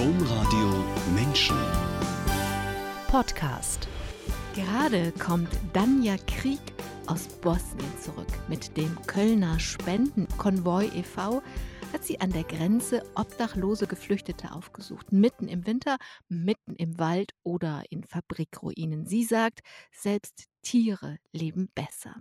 Domradio Menschen. Podcast. Gerade kommt Danja Krieg aus Bosnien zurück. Mit dem Kölner Spendenkonvoi e.V. hat sie an der Grenze obdachlose Geflüchtete aufgesucht. Mitten im Winter, mitten im Wald oder in Fabrikruinen. Sie sagt, selbst Tiere leben besser.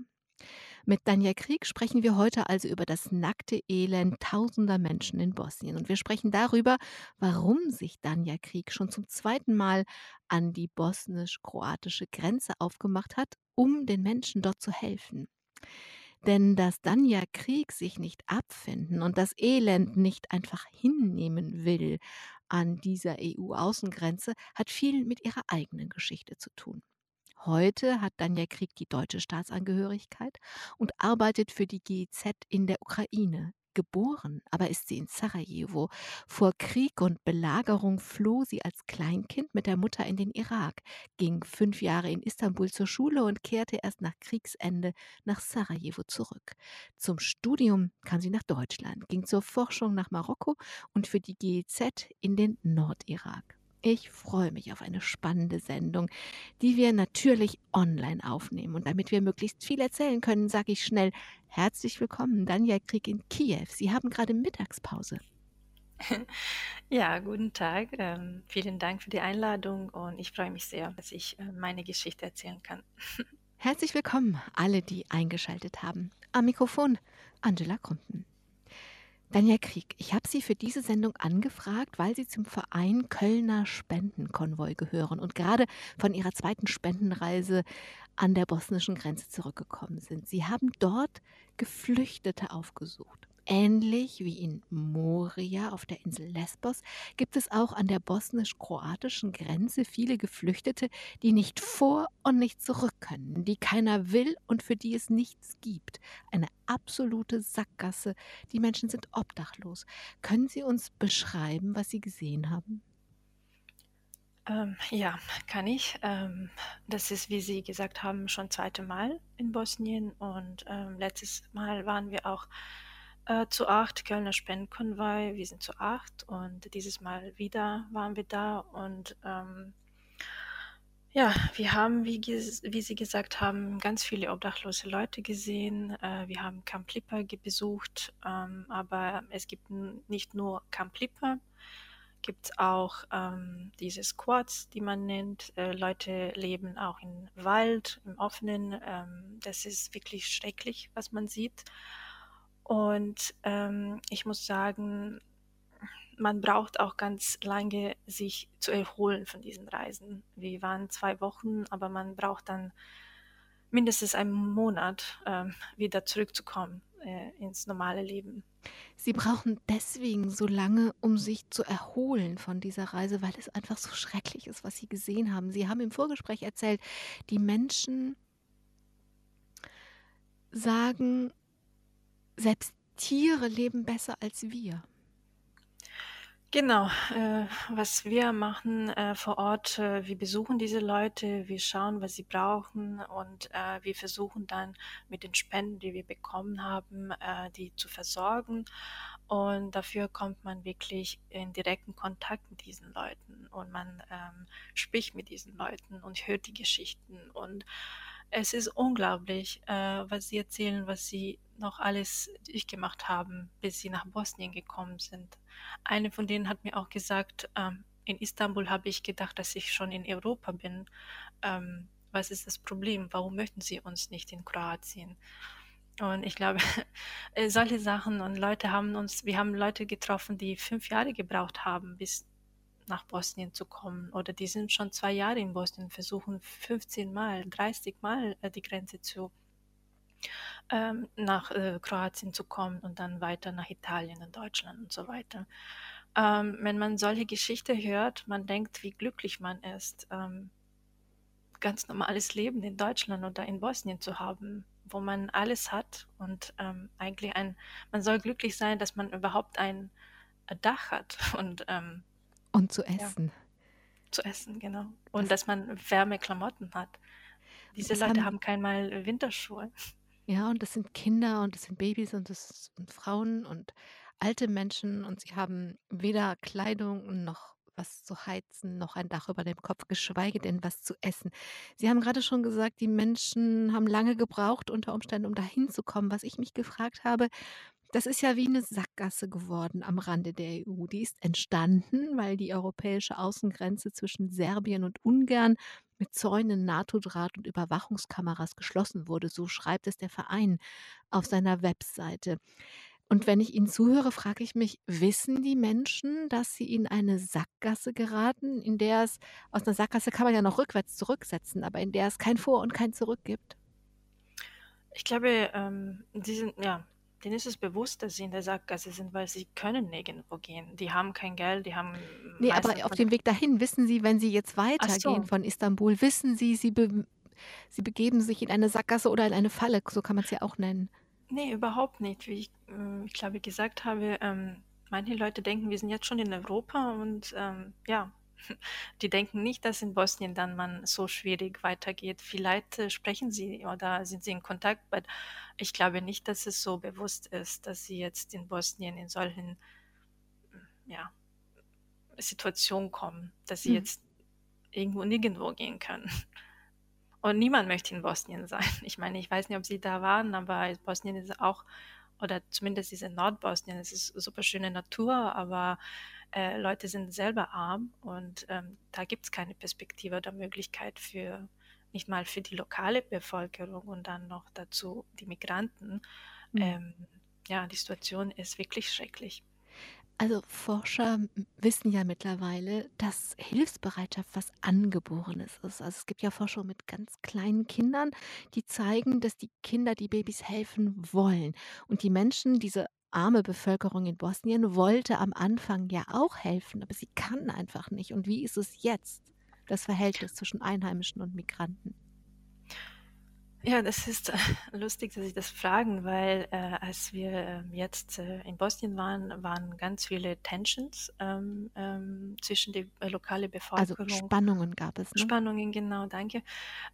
Mit Danja Krieg sprechen wir heute also über das nackte Elend tausender Menschen in Bosnien. Und wir sprechen darüber, warum sich Danja Krieg schon zum zweiten Mal an die bosnisch-kroatische Grenze aufgemacht hat, um den Menschen dort zu helfen. Denn dass Danja Krieg sich nicht abfinden und das Elend nicht einfach hinnehmen will an dieser EU-Außengrenze, hat viel mit ihrer eigenen Geschichte zu tun. Heute hat Danja Krieg die deutsche Staatsangehörigkeit und arbeitet für die GIZ in der Ukraine. Geboren aber ist sie in Sarajevo. Vor Krieg und Belagerung floh sie als Kleinkind mit der Mutter in den Irak, ging fünf Jahre in Istanbul zur Schule und kehrte erst nach Kriegsende nach Sarajevo zurück. Zum Studium kam sie nach Deutschland, ging zur Forschung nach Marokko und für die GIZ in den Nordirak. Ich freue mich auf eine spannende Sendung, die wir natürlich online aufnehmen. Und damit wir möglichst viel erzählen können, sage ich schnell herzlich willkommen, Danja Krieg in Kiew. Sie haben gerade Mittagspause. Ja, guten Tag. Ähm, vielen Dank für die Einladung und ich freue mich sehr, dass ich äh, meine Geschichte erzählen kann. Herzlich willkommen, alle, die eingeschaltet haben. Am Mikrofon Angela Krumpen. Danja Krieg, ich habe Sie für diese Sendung angefragt, weil Sie zum Verein Kölner Spendenkonvoi gehören und gerade von Ihrer zweiten Spendenreise an der bosnischen Grenze zurückgekommen sind. Sie haben dort Geflüchtete aufgesucht. Ähnlich wie in Moria auf der Insel Lesbos gibt es auch an der bosnisch-kroatischen Grenze viele Geflüchtete, die nicht vor und nicht zurück können, die keiner will und für die es nichts gibt. Eine absolute Sackgasse. Die Menschen sind obdachlos. Können Sie uns beschreiben, was Sie gesehen haben? Ähm, ja, kann ich. Ähm, das ist, wie Sie gesagt haben, schon zweite Mal in Bosnien und ähm, letztes Mal waren wir auch äh, zu acht Kölner Spendenkonvoi. Wir sind zu acht und dieses Mal wieder waren wir da und ähm, ja, wir haben, wie, wie, Sie gesagt haben, ganz viele obdachlose Leute gesehen. Äh, wir haben Camp Lipper besucht, ähm, aber es gibt nicht nur Camp Lipper, gibt auch ähm, diese Squads, die man nennt. Äh, Leute leben auch im Wald, im Offenen. Ähm, das ist wirklich schrecklich, was man sieht. Und ähm, ich muss sagen, man braucht auch ganz lange, sich zu erholen von diesen Reisen. Wir waren zwei Wochen, aber man braucht dann mindestens einen Monat, ähm, wieder zurückzukommen äh, ins normale Leben. Sie brauchen deswegen so lange, um sich zu erholen von dieser Reise, weil es einfach so schrecklich ist, was Sie gesehen haben. Sie haben im Vorgespräch erzählt, die Menschen sagen, selbst Tiere leben besser als wir. Genau, äh, was wir machen äh, vor Ort, äh, wir besuchen diese Leute, wir schauen, was sie brauchen und äh, wir versuchen dann mit den Spenden, die wir bekommen haben, äh, die zu versorgen. Und dafür kommt man wirklich in direkten Kontakt mit diesen Leuten und man ähm, spricht mit diesen Leuten und hört die Geschichten. Und es ist unglaublich, äh, was sie erzählen, was sie noch alles durchgemacht haben, bis sie nach Bosnien gekommen sind. Eine von denen hat mir auch gesagt, ähm, in Istanbul habe ich gedacht, dass ich schon in Europa bin. Ähm, was ist das Problem? Warum möchten sie uns nicht in Kroatien? Und ich glaube, solche Sachen und Leute haben uns, wir haben Leute getroffen, die fünf Jahre gebraucht haben, bis nach Bosnien zu kommen. Oder die sind schon zwei Jahre in Bosnien, versuchen 15 Mal, 30 Mal äh, die Grenze zu ähm, nach äh, Kroatien zu kommen und dann weiter nach Italien und Deutschland und so weiter. Ähm, wenn man solche Geschichte hört, man denkt, wie glücklich man ist, ähm, ganz normales Leben in Deutschland oder in Bosnien zu haben, wo man alles hat und ähm, eigentlich ein, man soll glücklich sein, dass man überhaupt ein Dach hat und ähm, und zu essen. Ja, zu essen, genau. Und das dass man wärme Klamotten hat. Diese Leute haben, haben keinmal Winterschuhe. Ja, und das sind Kinder und das sind Babys und das sind Frauen und alte Menschen und sie haben weder Kleidung noch was zu heizen, noch ein Dach über dem Kopf, geschweige denn was zu essen. Sie haben gerade schon gesagt, die Menschen haben lange gebraucht unter Umständen, um dahin zu kommen. Was ich mich gefragt habe, das ist ja wie eine Sackgasse geworden am Rande der EU. Die ist entstanden, weil die europäische Außengrenze zwischen Serbien und Ungarn mit Zäunen, NATO-Draht und Überwachungskameras geschlossen wurde. So schreibt es der Verein auf seiner Webseite. Und wenn ich Ihnen zuhöre, frage ich mich, wissen die Menschen, dass sie in eine Sackgasse geraten, in der es aus einer Sackgasse kann man ja noch rückwärts zurücksetzen, aber in der es kein Vor und kein Zurück gibt? Ich glaube, ähm, die sind, ja, denen ist es bewusst, dass sie in der Sackgasse sind, weil sie können nirgendwo gehen. Die haben kein Geld, die haben Ne, aber auf dem Weg dahin, wissen Sie, wenn Sie jetzt weitergehen so. von Istanbul, wissen Sie, Sie be Sie begeben sich in eine Sackgasse oder in eine Falle, so kann man's ja auch nennen. Ne, überhaupt nicht. Wie ich, hm, ich glaube, gesagt habe, ähm, manche Leute denken, wir sind jetzt schon in Europa und ähm, ja, die denken nicht, dass in Bosnien dann man so schwierig weitergeht. Vielleicht äh, sprechen sie oder sind sie in Kontakt, aber ich glaube nicht, dass es so bewusst ist, dass sie jetzt in Bosnien in solchen ja, Situationen kommen, dass sie Mhm. jetzt irgendwo nirgendwo gehen können. Und niemand möchte in Bosnien sein. Ich meine, ich weiß nicht, ob Sie da waren, aber Bosnien ist auch, oder zumindest diese Nordbosnien, es ist super schöne Natur, aber äh, Leute sind selber arm und ähm, da gibt es keine Perspektive oder Möglichkeit für, nicht mal für die lokale Bevölkerung und dann noch dazu die Migranten. Mhm. Ähm, ja, die Situation ist wirklich schrecklich. Also Forscher wissen ja mittlerweile, dass Hilfsbereitschaft was Angeborenes ist. Also, es gibt ja Forschung mit ganz kleinen Kindern, die zeigen, dass die Kinder, die Babys helfen wollen. Und die Menschen, diese arme Bevölkerung in Bosnien, wollte am Anfang ja auch helfen, aber sie kann einfach nicht. Und wie ist es jetzt, das Verhältnis zwischen Einheimischen und Migranten? Ja, das ist äh, lustig, dass Sie das fragen, weil äh, als wir ähm, jetzt äh, in Bosnien waren, waren ganz viele Tensions ähm, ähm, zwischen der äh, lokalen Also, Bevölkerung. Spannungen gab es, ne? Spannungen, genau, danke.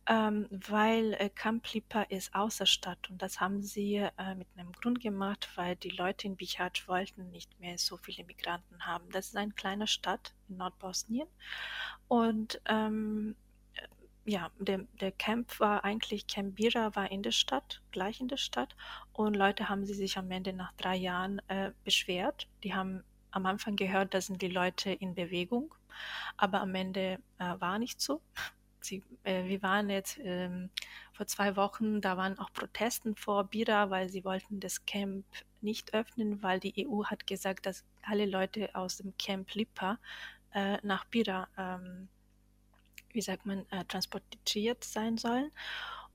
Ähm, weil äh, Camp Lipa ist außer Stadt und das haben sie äh, mit einem Grund gemacht, weil die Leute in Bihać wollten nicht mehr so viele Migranten haben. Das ist eine kleine Stadt in Nordbosnien und ähm, ja, der, der Camp war eigentlich, Camp Bira war in der Stadt, gleich in der Stadt. Und Leute haben sie sich am Ende nach drei Jahren äh, beschwert. Die haben am Anfang gehört, da sind die Leute in Bewegung, aber am Ende äh, war nicht so. Sie, äh, wir waren jetzt ähm, vor zwei Wochen, da waren auch Protesten vor Bira, weil sie wollten das Camp nicht öffnen, weil die EU hat gesagt, dass alle Leute aus dem Camp Lipa äh, nach Bira ähm, wie sagt man, äh, transportiert sein sollen.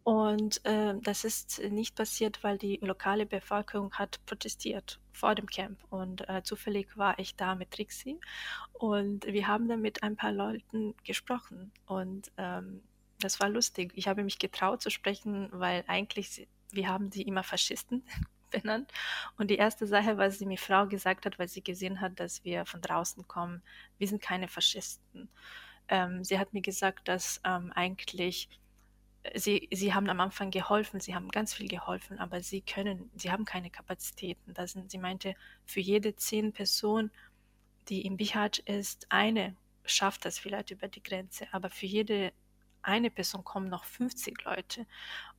Und äh, das ist nicht passiert, weil die lokale Bevölkerung hat protestiert vor dem Camp. Und äh, zufällig war ich da mit Trixie und wir haben dann mit ein paar Leuten gesprochen. Und ähm, das war lustig. Ich habe mich getraut zu sprechen, weil eigentlich, sie- wir haben sie immer Faschisten benannt. Und die erste Sache, was die mir Frau gesagt hat, weil sie gesehen hat, dass wir von draußen kommen, wir sind keine Faschisten. Ähm, sie hat mir gesagt, dass ähm, eigentlich äh, sie, sie haben am Anfang geholfen, sie haben ganz viel geholfen, aber sie können, sie haben keine Kapazitäten. Das sind, sie meinte, für jede zehn Personen, die im Bihać ist, eine schafft das vielleicht über die Grenze, aber für jede eine Person kommen noch 50 Leute.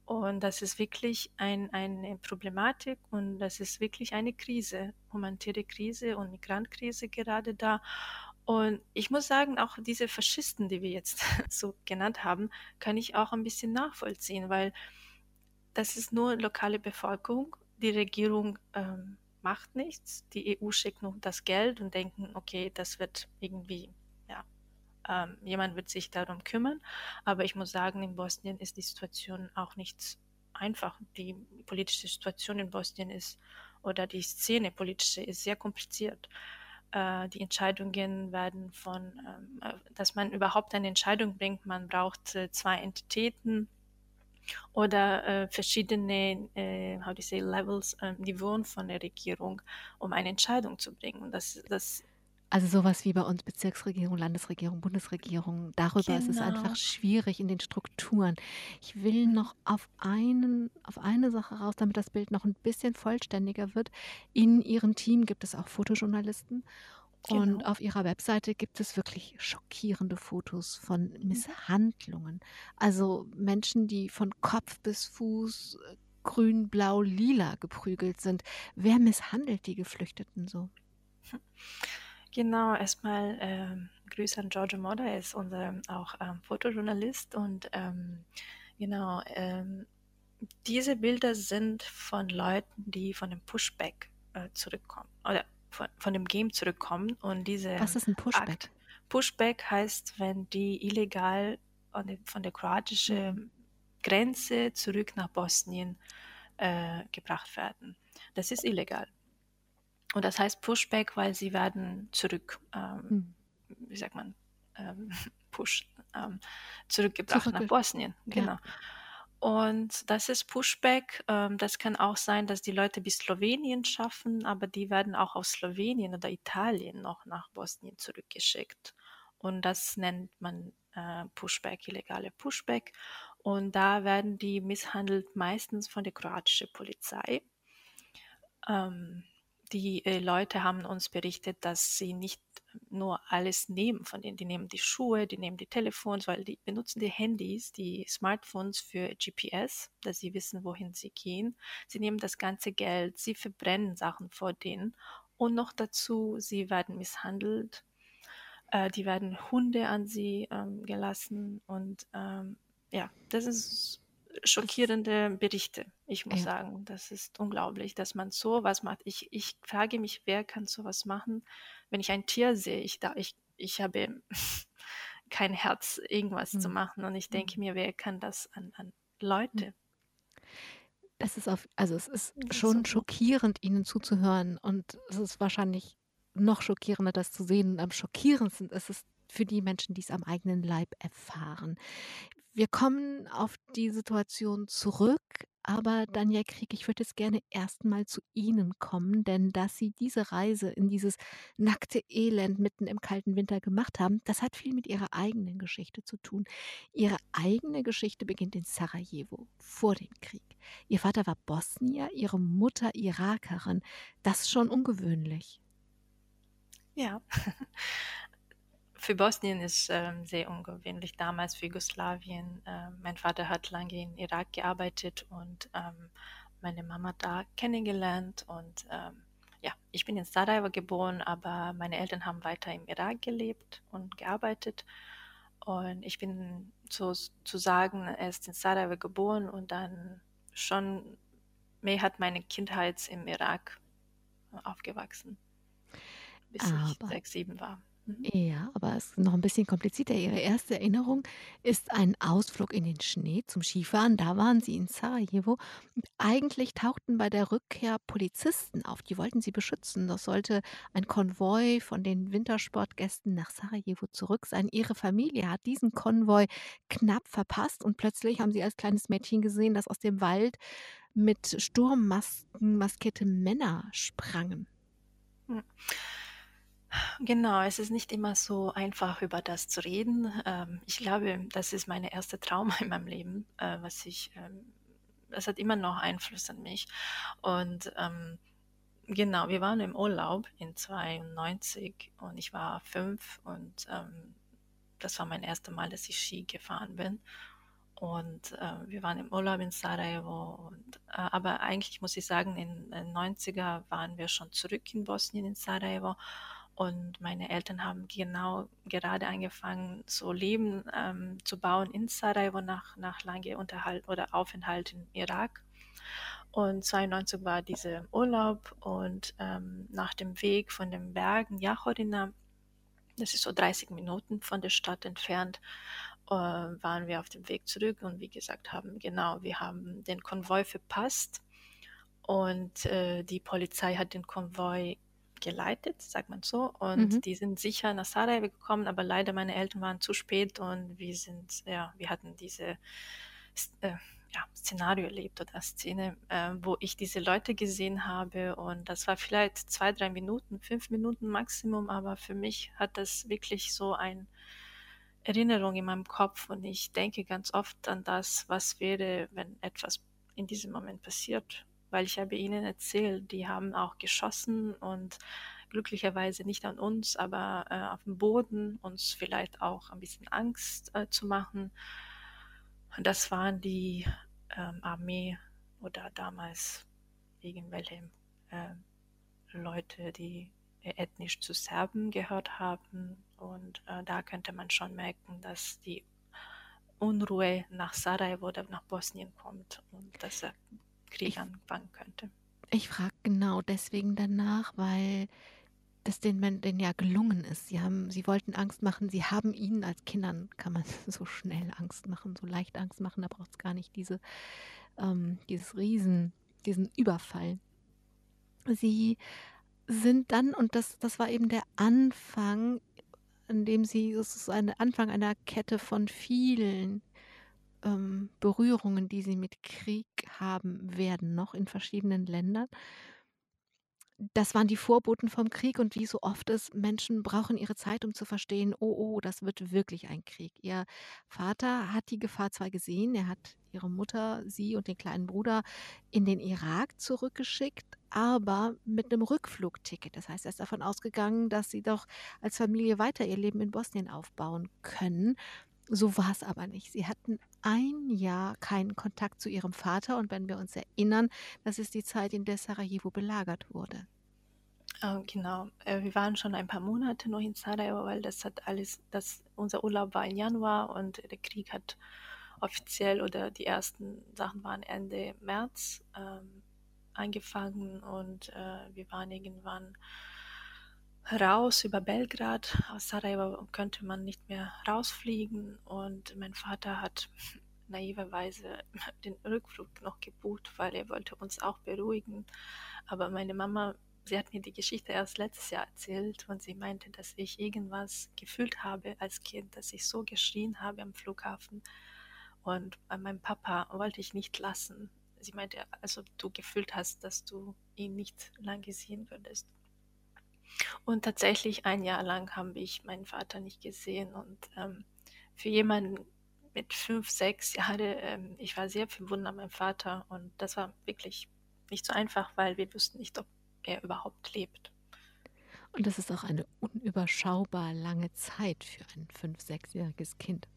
Und das ist wirklich ein, eine Problematik und das ist wirklich eine Krise, humanitäre Krise und Migrantkrise gerade da. Und ich muss sagen, auch diese Faschisten, die wir jetzt so genannt haben, kann ich auch ein bisschen nachvollziehen, weil das ist nur lokale Bevölkerung. Die Regierung ähm, macht nichts. Die EU schickt nur das Geld und denken, okay, das wird irgendwie, ja, ähm, jemand wird sich darum kümmern. Aber ich muss sagen, in Bosnien ist die Situation auch nicht einfach. Die politische Situation in Bosnien ist, oder die Szene politische ist sehr kompliziert. Äh, die Entscheidungen werden von, ähm, äh, dass man überhaupt eine Entscheidung bringt, man braucht äh, zwei Entitäten oder verschiedene, how do you say, Levels, äh, Niveen von der Regierung, um eine Entscheidung zu bringen. Das, das Also sowas wie bei uns Bezirksregierung, Landesregierung, Bundesregierung. Darüber ist es einfach genau. schwierig in den Strukturen. Ich will noch auf einen, auf eine Sache raus, damit das Bild noch ein bisschen vollständiger wird. In Ihrem Team gibt es auch Fotojournalisten Und Genau. auf ihrer Webseite gibt es wirklich schockierende Fotos von. Misshandlungen. Also Menschen, die von Kopf bis Fuß äh, grün, blau, lila geprügelt sind. Wer misshandelt die Geflüchteten so? Genau, erstmal ähm, Grüße an Giorgio Moda, er ist unser auch ähm, Fotojournalist und ähm, genau, ähm, diese Bilder sind von Leuten, die von dem Pushback äh, zurückkommen oder von, von dem Game zurückkommen und diese Was ist ein Pushback? Akt. Pushback heißt, wenn die illegal von der, von der kroatischen Grenze zurück nach Bosnien äh, gebracht werden. Das ist illegal. Und das heißt Pushback, weil sie werden zurück, ähm, Hm. wie sagt man, ähm, push, ähm, zurückgebracht nach Zurückge Bosnien. ja. Genau. Und das ist Pushback. Ähm, das kann auch sein, dass die Leute bis Slowenien schaffen, aber die werden auch aus Slowenien oder Italien noch nach Bosnien zurückgeschickt. Und das nennt man äh, Pushback, illegale Pushback. Und da werden die misshandelt meistens von der kroatischen Polizei. Ähm, die äh, Leute haben uns berichtet, dass sie nicht nur alles nehmen von denen. Die nehmen die Schuhe, die nehmen die Telefons, weil die benutzen die Handys, die Smartphones für GPS, dass sie wissen, wohin sie gehen. Sie nehmen das ganze Geld, sie verbrennen Sachen vor denen. Und noch dazu, sie werden misshandelt. Äh, die werden Hunde an sie ähm, gelassen. Und ähm, ja, das ist schockierende Berichte. Ich muss Ja. sagen, das ist unglaublich, dass man so was macht. Ich, ich frage mich, wer kann sowas machen, wenn ich ein Tier sehe. Ich, da, ich, ich habe kein Herz, irgendwas zu Hm. machen. Und ich denke Hm. mir, wer kann das an, an Hm. Leute? Das ist auf also, es ist schon unglaublich. schockierend, ihnen zuzuhören und es ist wahrscheinlich noch schockierender, das zu sehen. Und am schockierendsten ist es für die Menschen, die es am eigenen Leib erfahren. Wir kommen auf die Situation zurück, aber Danja Krieg, ich würde jetzt gerne erst mal zu Ihnen kommen, denn dass Sie diese Reise in dieses nackte Elend mitten im kalten Winter gemacht haben, das hat viel mit Ihrer eigenen Geschichte zu tun. Ihre eigene Geschichte beginnt in Sarajevo vor dem Krieg. Ihr Vater war Bosnier, Ihre Mutter Irakerin. Das ist schon ungewöhnlich. Ja. Für Bosnien ist ähm, sehr ungewöhnlich. Damals für Jugoslawien. ähm, mein Vater hat lange in Irak gearbeitet und ähm, meine Mama da kennengelernt. Und ähm, ja, ich bin in Sarajevo geboren, aber meine Eltern haben weiter im Irak gelebt und gearbeitet. Und ich bin sozusagen erst in Sarajevo geboren und dann schon mehr hat meine Kindheit im Irak aufgewachsen, bis ich Aber sechs, sieben war. Mhm. Ja, aber es ist noch ein bisschen komplizierter. Ihre erste Erinnerung ist ein Ausflug in den Schnee zum Skifahren. Da waren Sie in Sarajevo. Und eigentlich tauchten bei der Rückkehr Polizisten auf. Die wollten Sie beschützen. Das sollte ein Konvoi von den Wintersportgästen nach Sarajevo zurück sein. Ihre Familie hat diesen Konvoi knapp verpasst und plötzlich haben Sie als kleines Mädchen gesehen, dass aus dem Wald mit Sturmmasken maskierte Männer sprangen. Hm. Genau, es ist nicht immer so einfach, über das zu reden. Ähm, ich glaube, das ist meine erste Trauma in meinem Leben, äh, was ich, ähm, das hat immer noch Einfluss an mich. Und ähm, genau, wir waren im Urlaub in 92 und ich war fünf und das war mein erstes Mal, dass ich Ski gefahren bin. Und äh, wir waren im Urlaub in Sarajevo. Und, äh, aber eigentlich muss ich sagen, in den 90er waren wir schon zurück in Bosnien, in Sarajevo. Und meine Eltern haben genau gerade angefangen, so Leben ähm, zu bauen in Sarajevo nach, nach lange Unterhalt oder Aufenthalt im Irak. Und 92 war dieser Urlaub und ähm, nach dem Weg von den Bergen Jachorina, das ist so 30 Minuten von der Stadt entfernt, äh, waren wir auf dem Weg zurück und wie gesagt haben, genau, wir haben den Konvoi verpasst und äh, die Polizei hat den Konvoi geleitet, sagt man so, und Mhm. die sind sicher nach Sarajevo gekommen, aber leider meine Eltern waren zu spät und wir sind, ja, wir hatten diese äh, ja, Szenario erlebt oder Szene, äh, wo ich diese Leute gesehen habe. Und das war vielleicht zwei, drei Minuten, fünf Minuten Maximum, aber für mich hat das wirklich so ein Erinnerung in meinem Kopf. Und ich denke ganz oft an das, was wäre, wenn etwas in diesem Moment passiert, weil ich habe ihnen erzählt, die haben auch geschossen und glücklicherweise nicht an uns, aber äh, auf dem Boden, uns vielleicht auch ein bisschen Angst äh, zu machen. Und das waren die ähm, Armee oder damals irgendwelche äh, Leute, die ethnisch zu Serben gehört haben. Und äh, da könnte man schon merken, dass die Unruhe nach Sarajevo oder nach Bosnien kommt und dass er Krieg ich, anfangen könnte. Ich frage genau deswegen danach, weil das den Menschen ja gelungen ist. Sie haben, sie wollten Angst machen, sie haben ihnen als Kindern, kann man so schnell Angst machen, so leicht Angst machen, da braucht es gar nicht diese, ähm, dieses Riesen, diesen Überfall. Sie sind dann, und das, das war eben der Anfang, in dem sie, es ist ein Anfang einer Kette von vielen ähm, Berührungen, die sie mit Krieg haben werden, noch in verschiedenen Ländern. Das waren die Vorboten vom Krieg und wie so oft ist, Menschen brauchen ihre Zeit, um zu verstehen, oh, oh, das wird wirklich ein Krieg. Ihr Vater hat die Gefahr zwar gesehen, er hat ihre Mutter, sie und den kleinen Bruder in den Irak zurückgeschickt, aber mit einem Rückflugticket. Das heißt, er ist davon ausgegangen, dass sie doch als Familie weiter ihr Leben in Bosnien aufbauen können. So war es aber nicht. Sie hatten ein Jahr keinen Kontakt zu ihrem Vater und wenn wir uns erinnern, das ist die Zeit, in der Sarajevo belagert wurde. Ähm, genau, äh, wir waren schon ein paar Monate noch in Sarajevo, weil das hat alles, das, unser Urlaub war im Januar und der Krieg hat offiziell oder die ersten Sachen waren Ende März ähm, angefangen und äh, wir waren irgendwann raus über Belgrad. Aus Sarajevo könnte man nicht mehr rausfliegen und mein Vater hat naiverweise den Rückflug noch gebucht, weil er wollte uns auch beruhigen. Aber meine Mama, sie hat mir die Geschichte erst letztes Jahr erzählt und sie meinte, dass ich irgendwas gefühlt habe als Kind, dass ich so geschrien habe am Flughafen. Und bei meinem Papa wollte ich nicht lassen. Sie meinte, also du gefühlt hast, dass du ihn nicht lange sehen würdest. Und tatsächlich ein Jahr lang habe ich meinen Vater nicht gesehen. Und ähm, für jemanden mit fünf, sechs Jahren, ähm, ich war sehr verwundert meinem Vater. Und das war wirklich nicht so einfach, weil wir wussten nicht, ob er überhaupt lebt. Und das ist auch eine unüberschaubar lange Zeit für ein fünf-, sechsjähriges Kind.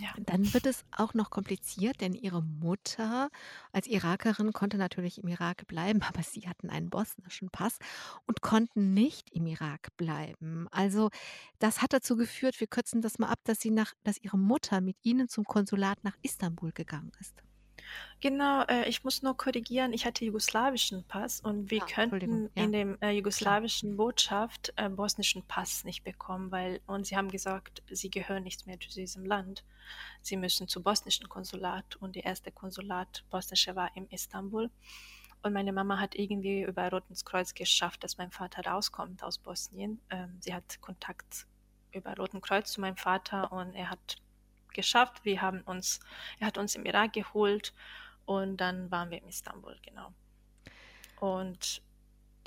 Ja. Dann wird es auch noch kompliziert, denn ihre Mutter als Irakerin konnte natürlich im Irak bleiben, aber sie hatten einen bosnischen Pass und konnten nicht im Irak bleiben. Also das hat dazu geführt, wir kürzen das mal ab, dass sie nach, dass ihre Mutter mit ihnen zum Konsulat nach Istanbul gegangen ist. Genau, äh, ich muss nur korrigieren, ich hatte jugoslawischen Pass und wir Ah, könnten ja, in dem äh, klar. jugoslawischen Botschaft äh, bosnischen Pass nicht bekommen, weil und sie haben gesagt, sie gehören nicht mehr zu diesem Land. Sie müssen zum bosnischen Konsulat und die erste Konsulat bosnische war in Istanbul. Und meine Mama hat irgendwie über Rotes Kreuz geschafft, dass mein Vater rauskommt aus Bosnien. Ähm, sie hat Kontakt über Roten Kreuz zu meinem Vater und er hat geschafft. Wir haben uns, er hat uns im Irak geholt und dann waren wir in Istanbul, genau. Und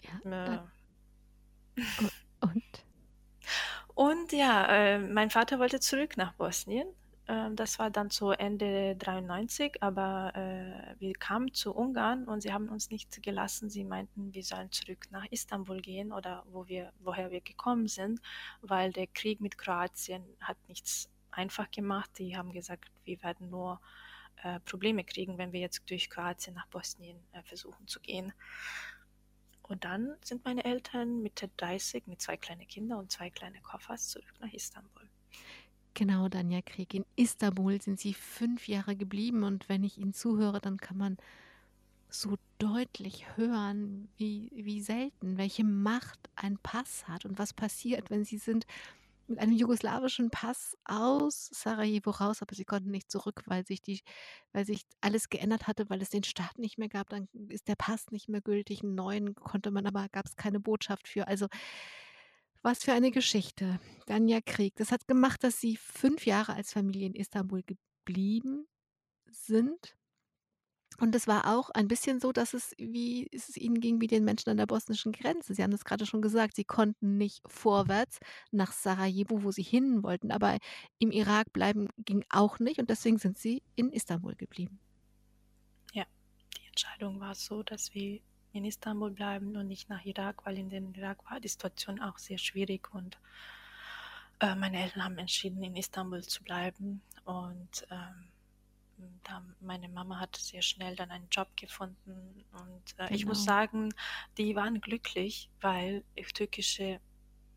ja, äh, und? Und ja, äh, mein Vater wollte zurück nach Bosnien. Äh, das war dann so Ende 93, aber äh, wir kamen zu Ungarn und sie haben uns nicht gelassen. Sie meinten, wir sollen zurück nach Istanbul gehen oder wo wir, woher wir gekommen sind, weil der Krieg mit Kroatien hat nichts einfach gemacht. Die haben gesagt, wir werden nur äh, Probleme kriegen, wenn wir jetzt durch Kroatien nach Bosnien äh, versuchen zu gehen. Und dann sind meine Eltern Mitte 30 mit zwei kleinen Kindern und zwei kleinen Koffers zurück nach Istanbul. Genau, Danja Krieg. In Istanbul sind Sie fünf Jahre geblieben und wenn ich Ihnen zuhöre, dann kann man so deutlich hören, wie, wie selten, welche Macht ein Pass hat und was passiert, wenn Sie sind mit einem jugoslawischen Pass aus Sarajevo raus, aber sie konnten nicht zurück, weil sich die weil sich alles geändert hatte, weil es den Staat nicht mehr gab. Dann ist der Pass nicht mehr gültig. 'N neuen konnte man aber gab es keine Botschaft für. Also, was für eine Geschichte. Dann ja Krieg. Das hat gemacht, dass sie fünf Jahre als Familie in Istanbul geblieben sind. Und es war auch ein bisschen so, dass es wie es ihnen ging wie den Menschen an der bosnischen Grenze. Sie haben das gerade schon gesagt, sie konnten nicht vorwärts nach Sarajevo, wo sie hin wollten, aber im Irak bleiben ging auch nicht und deswegen sind sie in Istanbul geblieben. Ja, die Entscheidung war so, dass wir in Istanbul bleiben und nicht nach Irak, weil in den Irak war die Situation auch sehr schwierig und äh, meine Eltern haben entschieden, in Istanbul zu bleiben und ähm, meine Mama hat sehr schnell dann einen Job gefunden und äh, ich muss Genau. sagen, die waren glücklich, weil türkische,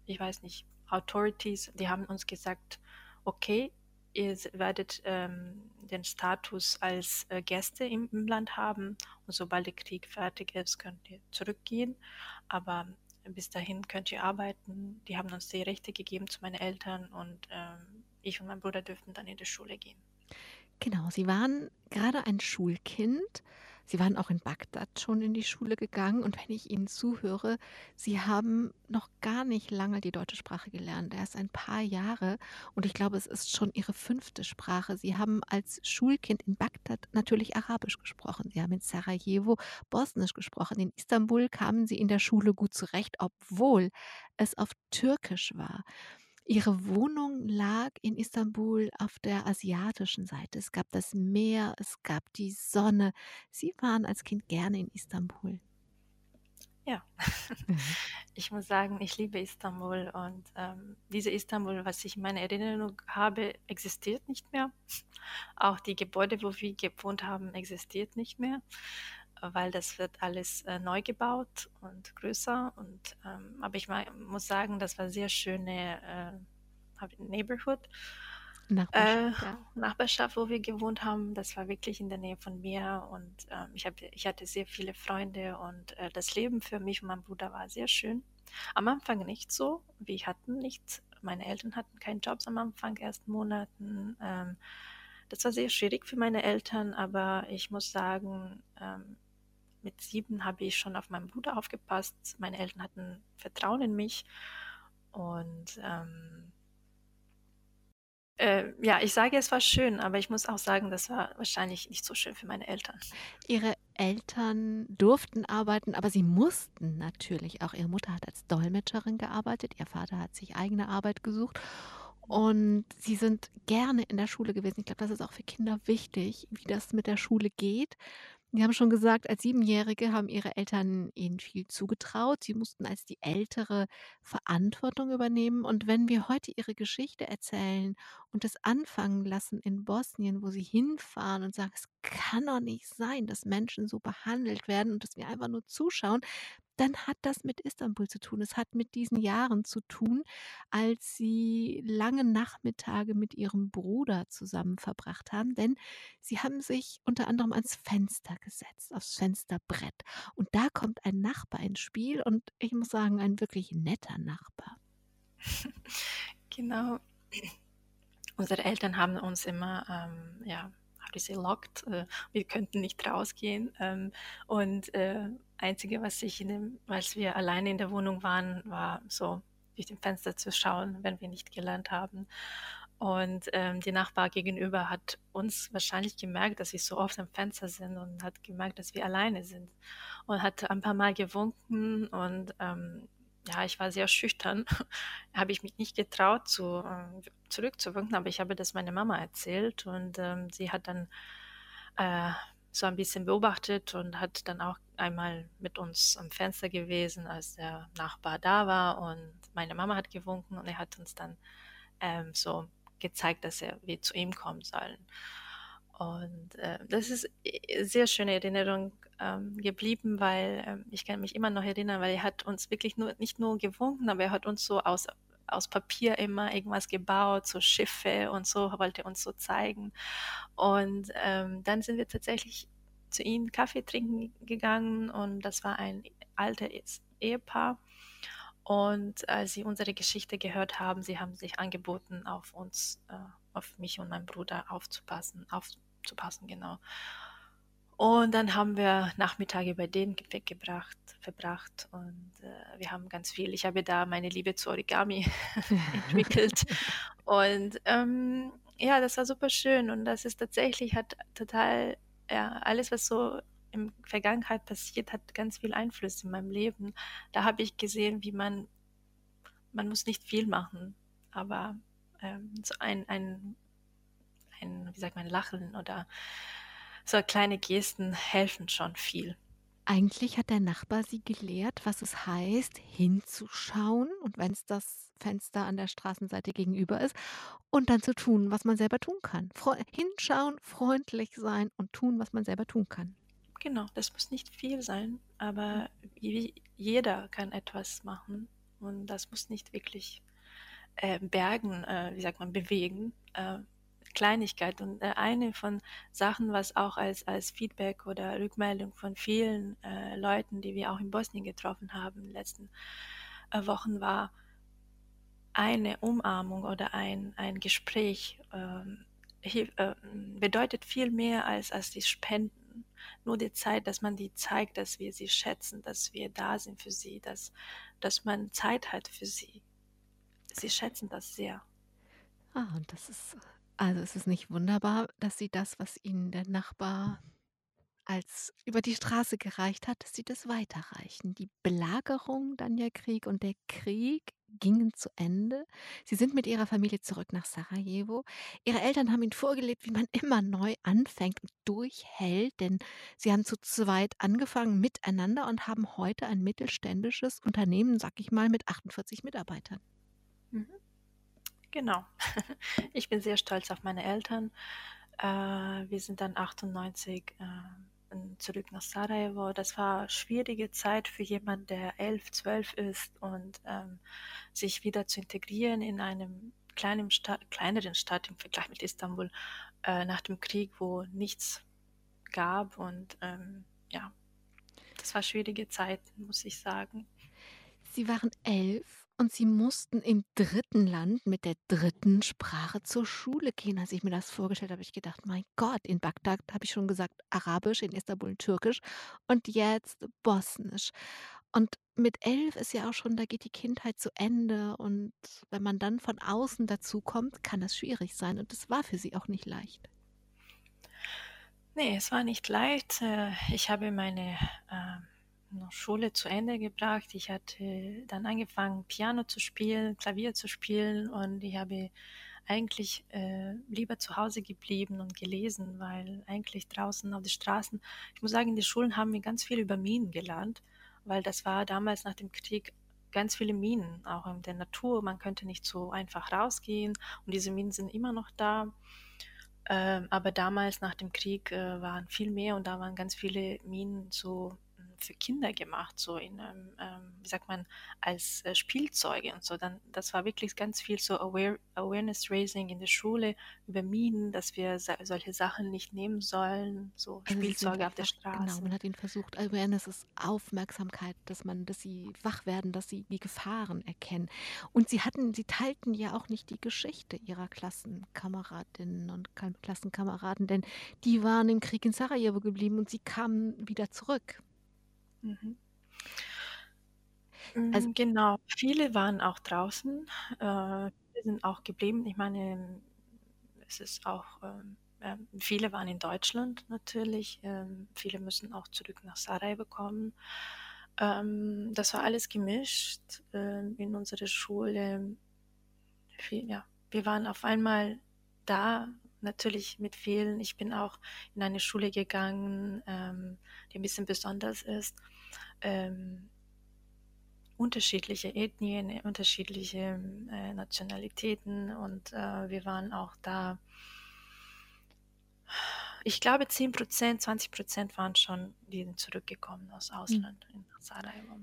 ich weiß nicht, Authorities, die haben uns gesagt, okay, ihr werdet ähm, den Status als äh, Gäste im, im Land haben und sobald der Krieg fertig ist, könnt ihr zurückgehen, aber bis dahin könnt ihr arbeiten. Die haben uns die Rechte gegeben zu meinen Eltern und ähm, ich und mein Bruder dürften dann in die Schule gehen. Genau, Sie waren gerade ein Schulkind. Sie waren auch in Bagdad schon in die Schule gegangen und wenn ich Ihnen zuhöre, Sie haben noch gar nicht lange die deutsche Sprache gelernt, erst ein paar Jahre und ich glaube, es ist schon Ihre fünfte Sprache. Sie haben als Schulkind in Bagdad natürlich Arabisch gesprochen. Sie haben in Sarajevo Bosnisch gesprochen. In Istanbul kamen Sie in der Schule gut zurecht, obwohl es auf Türkisch war. Ihre Wohnung lag in Istanbul auf der asiatischen Seite. Es gab das Meer, es gab die Sonne. Sie waren als Kind gerne in Istanbul. Ja, Mhm. ich muss sagen, ich liebe Istanbul und ähm, diese Istanbul, was ich in meiner Erinnerung habe, existiert nicht mehr. Auch die Gebäude, wo wir gewohnt haben, existiert nicht mehr, weil das wird alles äh, neu gebaut und größer. Und ähm, aber ich mei- muss sagen, das war sehr schöne äh, Neighborhood. Äh, Nachbarschaft, ja. Nachbarschaft, wo wir gewohnt haben, das war wirklich in der Nähe von mir und ähm, ich, hab, ich hatte sehr viele Freunde und äh, das Leben für mich und meinen Bruder war sehr schön. Am Anfang nicht so, wir hatten nichts, meine Eltern hatten keinen Jobs am Anfang, ersten Monaten. Ähm, das war sehr schwierig für meine Eltern, aber ich muss sagen, ähm, mit sieben habe ich schon auf meinen Bruder aufgepasst. Meine Eltern hatten Vertrauen in mich und ähm, äh, ja, ich sage, es war schön, aber ich muss auch sagen, das war wahrscheinlich nicht so schön für meine Eltern. Ihre Eltern durften arbeiten, aber sie mussten natürlich auch. Ihre Mutter hat als Dolmetscherin gearbeitet, ihr Vater hat sich eigene Arbeit gesucht und sie sind gerne in der Schule gewesen. Ich glaube, das ist auch für Kinder wichtig, wie das mit der Schule geht. Sie haben schon gesagt, als Siebenjährige haben Ihre Eltern Ihnen viel zugetraut. Sie mussten als die Ältere Verantwortung übernehmen. Und wenn wir heute Ihre Geschichte erzählen und es anfangen lassen in Bosnien, wo Sie hinfahren und sagen, es kann doch nicht sein, dass Menschen so behandelt werden und dass wir einfach nur zuschauen, dann hat das mit Istanbul zu tun. Es hat mit diesen Jahren zu tun, als Sie lange Nachmittage mit Ihrem Bruder zusammen verbracht haben, denn Sie haben sich unter anderem ans Fenster gesetzt, aufs Fensterbrett. Und da kommt ein Nachbar ins Spiel und ich muss sagen, ein wirklich netter Nachbar. Genau. Unsere Eltern haben uns immer, ähm, ja, do you say, locked. Äh, wir könnten nicht rausgehen. Ähm, und äh, einzige, was ich in dem, als wir alleine in der Wohnung waren, war so durch dem Fenster zu schauen, wenn wir nicht gelernt haben. Und ähm, die Nachbar gegenüber hat uns wahrscheinlich gemerkt, dass wir so oft am Fenster sind und hat gemerkt, dass wir alleine sind und hat ein paar Mal gewunken und ähm, ja, ich war sehr schüchtern. habe ich mich nicht getraut, zu, äh, zurückzuwinken, aber ich habe das meiner Mama erzählt und ähm, sie hat dann äh, so ein bisschen beobachtet und hat dann auch einmal mit uns am Fenster gewesen, als der Nachbar da war und meine Mama hat gewunken und er hat uns dann ähm, so gezeigt, dass er wir zu ihm kommen sollen. Und äh, das ist eine sehr schöne Erinnerung ähm, geblieben, weil ähm, ich kann mich immer noch erinnern, weil er hat uns wirklich nur nicht nur gewunken, aber er hat uns so aus aus Papier immer irgendwas gebaut, so Schiffe und so, wollte uns so zeigen. Und ähm, dann sind wir tatsächlich zu ihnen Kaffee trinken gegangen und das war ein altes Ehepaar. Und als sie unsere Geschichte gehört haben, sie haben sich angeboten, auf uns, äh, auf mich und meinen Bruder aufzupassen, aufzupassen, genau. Und dann haben wir Nachmittage bei denen weggebracht, verbracht und äh, wir haben ganz viel. Ich habe da meine Liebe zu Origami entwickelt und ähm, ja, das war super schön und das ist tatsächlich hat total ja, alles, was so in Vergangenheit passiert, hat ganz viel Einfluss in meinem Leben. Da habe ich gesehen, wie man man muss nicht viel machen, aber ähm, so ein, ein, ein, wie sagt man, Lachen oder so kleine Gesten helfen schon viel. Eigentlich hat der Nachbar sie gelehrt, was es heißt, hinzuschauen und wenn's das Fenster an der Straßenseite gegenüber ist und dann zu tun, was man selber tun kann. Freu hinschauen, freundlich sein und tun, was man selber tun kann. Genau, das muss nicht viel sein, aber je jeder kann etwas machen und das muss nicht wirklich, äh, bergen äh, wie sagt man, bewegen, äh, Kleinigkeit. Und, äh, eine von Sachen, was auch als als Feedback oder Rückmeldung von vielen, äh, Leuten, die wir auch in Bosnien getroffen haben in den letzten, äh, Wochen war eine Umarmung oder ein ein Gespräch, ähm, hilf äh, bedeutet viel mehr als als die Spenden. Nur die Zeit, dass man die zeigt, dass wir sie schätzen, dass wir da sind für sie, dass dass man Zeit hat für sie. Sie schätzen das sehr. Ah, und das ist also, ist es nicht wunderbar, dass Sie das, was Ihnen der Nachbar als über die Straße gereicht hat, dass Sie das weiterreichen. Die Belagerung, dann der Krieg und der Krieg gingen zu Ende. Sie sind mit Ihrer Familie zurück nach Sarajevo. Ihre Eltern haben Ihnen vorgelebt, wie man immer neu anfängt und durchhält, denn Sie haben zu zweit angefangen miteinander und haben heute ein mittelständisches Unternehmen, sage ich mal, mit 48 Mitarbeitern. Mhm. Genau. Ich bin sehr stolz auf meine Eltern. Äh, wir sind dann 98, ähm, zurück nach Sarajevo. Das war schwierige Zeit für jemanden, der 11, 12 ist und, ähm, sich wieder zu integrieren in einem kleinen Sta kleineren Stadt im Vergleich mit Istanbul, äh, nach dem Krieg, wo nichts gab und, ähm, ja, das war schwierige Zeit, muss ich sagen. Sie waren 11 und Sie mussten im dritten Land mit der dritten Sprache zur Schule gehen. Als ich mir das vorgestellt habe, habe ich gedacht: „Mein Gott, in Bagdad habe ich schon gesagt Arabisch, in Istanbul Türkisch und jetzt Bosnisch.“ Und mit 11 ist ja auch schon da geht die Kindheit zu Ende und wenn man dann von außen dazukommt, kann das schwierig sein und das war für Sie auch nicht leicht. Ne, es war nicht leicht. Äh, ich habe meine, ähm, noch Schule zu Ende gebracht. Ich hatte dann angefangen, Piano zu spielen, Klavier zu spielen und ich habe eigentlich, äh, lieber zu Hause geblieben und gelesen, weil eigentlich draußen auf die Straßen ich muss sagen, den Schulen haben wir ganz viel über Minen gelernt, weil das war damals nach dem Krieg ganz viele Minen, auch in der Natur. Man könnte nicht so einfach rausgehen und diese Minen sind immer noch da. Ähm, aber damals nach dem Krieg, äh, waren viel mehr und da waren ganz viele Minen so, für Kinder gemacht, so in ähm, wie sagt man, als, äh, Spielzeuge und so. Dann das war wirklich ganz viel so Aware Awareness Raising in der Schule über Minen, dass wir solche Sachen nicht nehmen sollen, so Also, Spielzeuge auf der einfach genau, man Straße. hat ihnen versucht Awareness ist Aufmerksamkeit, dass man dass sie wach werden, dass sie die Gefahren erkennen. Und Sie hatten Sie teilten ja auch nicht die Geschichte Ihrer Klassenkameradinnen und Kam Klassenkameraden, denn die waren im Krieg in Sarajevo geblieben und Sie kamen wieder zurück. Mhm. Also Hm, genau. Viele waren auch draußen, äh, viele sind auch geblieben. Ich meine, es ist auch, ähm viele waren in Deutschland natürlich, ähm, viele müssen auch zurück nach Sarajevo kommen. Ähm, das war alles gemischt, ähm, in unserer Schule. Viel ja, wir waren auf einmal da, natürlich mit vielen. Ich bin auch in eine Schule gegangen, ähm, die 'n bisschen besonders ist. Ähm unterschiedliche Ethnien, äh, unterschiedliche, äh, Nationalitäten und, äh, wir waren auch da ich glaube 10 %, 20 % waren schon die zurückgekommen aus Mhm. Ausland in Sarajevo.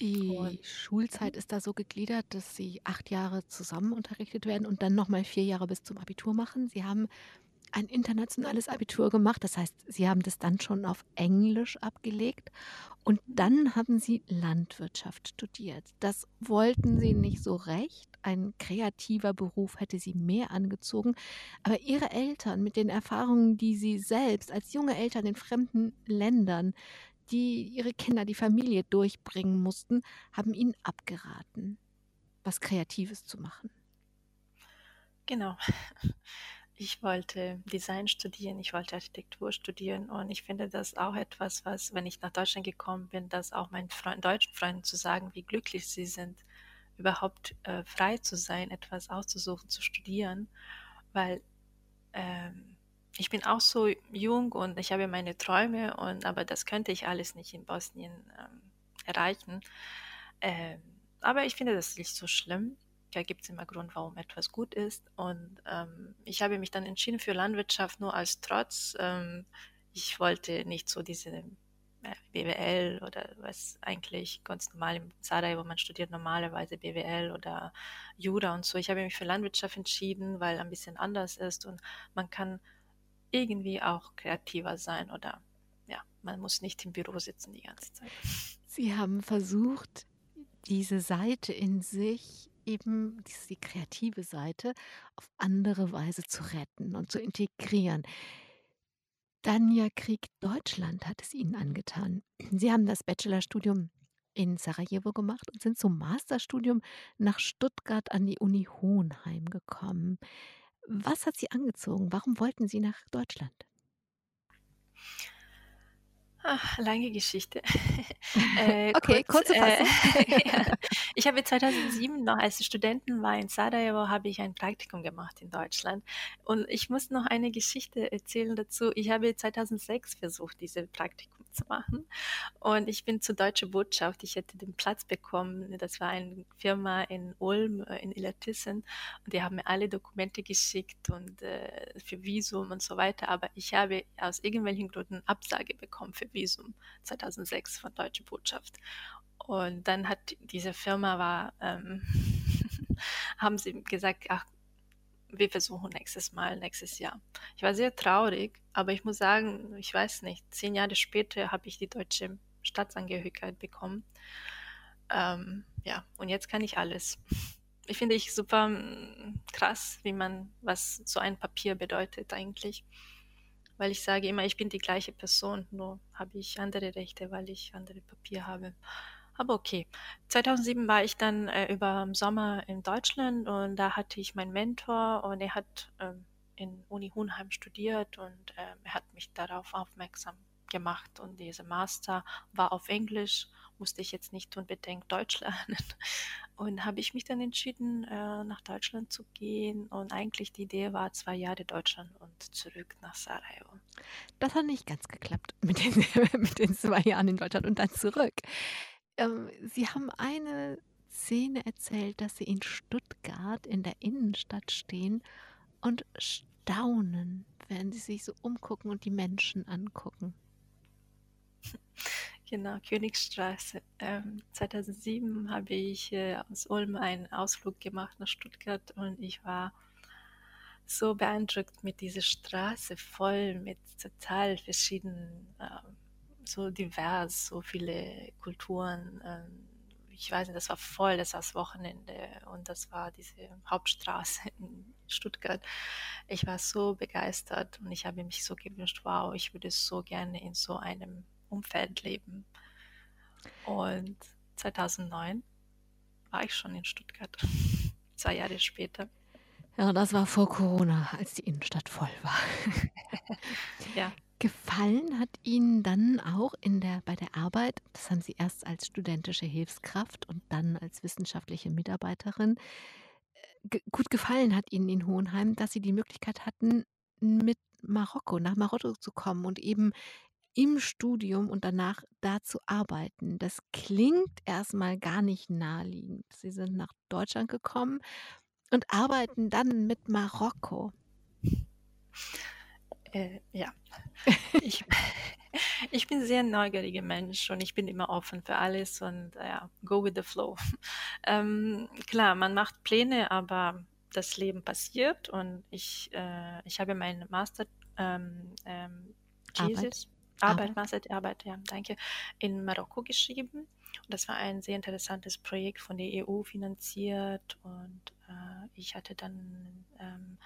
Und Die mhm. Schulzeit ist da so gegliedert, dass Sie 8 Jahre zusammen unterrichtet werden und dann noch mal 4 Jahre bis zum Abitur machen. Sie haben ein internationales Abitur gemacht, das heißt, Sie haben das dann schon auf Englisch abgelegt und dann haben Sie Landwirtschaft studiert. Das wollten Sie nicht so recht. Ein kreativer Beruf hätte Sie mehr angezogen, aber Ihre Eltern mit den Erfahrungen, die sie selbst als junge Eltern in fremden Ländern, die ihre Kinder, die Familie durchbringen mussten, haben Ihnen abgeraten, was Kreatives zu machen. Genau. Ich wollte Design studieren, ich wollte Architektur studieren und ich finde das auch etwas, was, wenn ich nach Deutschland gekommen bin, das auch meinen Freunden deutschen Freunden zu sagen, wie glücklich sie sind, überhaupt, äh, frei zu sein, etwas auszusuchen, zu studieren, weil, ähm ich bin auch so jung und ich habe meine Träume und aber das könnte ich alles nicht in Bosnien ähm, erreichen. Ähm, aber ich finde das nicht so schlimm. Da gibt es immer Grund, warum etwas gut ist. Und ähm, ich habe mich dann entschieden für Landwirtschaft nur als Trotz. Ähm, ich wollte nicht so diese äh, BWL oder was eigentlich ganz normal im Sarajevo, man studiert normalerweise BWL oder Jura und so. Ich habe mich für Landwirtschaft entschieden, weil ein bisschen anders ist und man kann irgendwie auch kreativer sein oder ja, man muss nicht im Büro sitzen die ganze Zeit. Sie haben versucht, diese Seite in sich, eben die kreative Seite, auf andere Weise zu retten und zu integrieren. Danja Krieg Deutschland hat es Ihnen angetan. Sie haben das Bachelorstudium in Sarajevo gemacht und sind zum Masterstudium nach Stuttgart an die Uni Hohenheim gekommen. Was hat Sie angezogen? Warum wollten Sie nach Deutschland? Ach, lange Geschichte. Äh, Okay, kurz, kurze äh, Fassung. ja. Ich habe 2007 noch als Studentin war in Sarajevo, habe ich ein Praktikum gemacht in Deutschland. Und ich muss noch eine Geschichte erzählen dazu. Ich habe 2006 versucht, diese Praktikum zu machen. Und ich bin zur Deutsche Botschaft. Ich hätte den Platz bekommen. Das war eine Firma in Ulm, äh, in Illertissen. Und die haben mir alle Dokumente geschickt und äh, für Visum und so weiter. Aber ich habe aus irgendwelchen Gründen Absage bekommen für Visum 2006 von Deutsche Botschaft. Und dann hat diese Firma war, ähm, haben sie gesagt, ach, wir versuchen nächstes Mal, nächstes Jahr. Ich war sehr traurig, aber ich muss sagen, ich weiß nicht, zehn Jahre später habe ich die deutsche Staatsangehörigkeit bekommen. Ähm, ja, und jetzt kann ich alles. Ich finde ich super mm, krass, wie man, was so ein Papier bedeutet eigentlich. Weil ich sage immer, ich bin die gleiche Person, nur habe ich andere Rechte, weil ich andere Papier habe. Aber okay. 2007 war ich dann äh, über Sommer in Deutschland und da hatte ich meinen Mentor und er hat ähm, in Uni Hohenheim studiert und ähm, er hat mich darauf aufmerksam gemacht und dieser Master war auf Englisch, musste ich jetzt nicht unbedingt Deutsch lernen und habe ich mich dann entschieden, äh, nach Deutschland zu gehen und eigentlich die Idee war zwei Jahre Deutschland und zurück nach Sarajevo. Das hat nicht ganz geklappt mit den, mit den zwei Jahren in Deutschland und dann zurück. Ähm, Sie haben eine Szene erzählt, dass Sie in Stuttgart in der Innenstadt stehen und staunen, während Sie sich so umgucken und die Menschen angucken. Genau, Königstraße. Ähm, 2007 habe ich äh, aus Ulm einen Ausflug gemacht nach Stuttgart und ich war so beeindruckt mit dieser Straße voll mit total verschiedenen, ähm, so divers, so viele Kulturen. Ähm, ich weiß nicht, das war voll, das war das Wochenende und das war diese Hauptstraße in Stuttgart. Ich war so begeistert und ich habe mich so gewünscht, wow, ich würde so gerne in so einem Umfeld leben. Und 2009 war ich schon in Stuttgart, zwei Jahre später. Ja, das war vor Corona, als die Innenstadt voll war. Ja, Gefallen hat Ihnen dann auch in der, bei der Arbeit, das haben Sie erst als studentische Hilfskraft und dann als wissenschaftliche Mitarbeiterin, äh, gut gefallen hat Ihnen in Hohenheim, dass Sie die Möglichkeit hatten, mit Marokko, nach Marokko zu kommen und eben im Studium und danach da zu arbeiten. Das klingt erstmal gar nicht naheliegend. Sie sind nach Deutschland gekommen und arbeiten dann mit Marokko. Äh, ja. Ich, ich bin sehr neugieriger Mensch und ich bin immer offen für alles und äh, ja, go with the flow. Ähm, klar, man macht Pläne, aber das Leben passiert und ich, äh, ich habe meinen Master ähm, ähm, Arbeit, Arbeit, Arbeit. Masterarbeit, ja, danke, in Marokko geschrieben. Und das war ein sehr interessantes Projekt von der EU finanziert und äh, ich hatte dann ähm,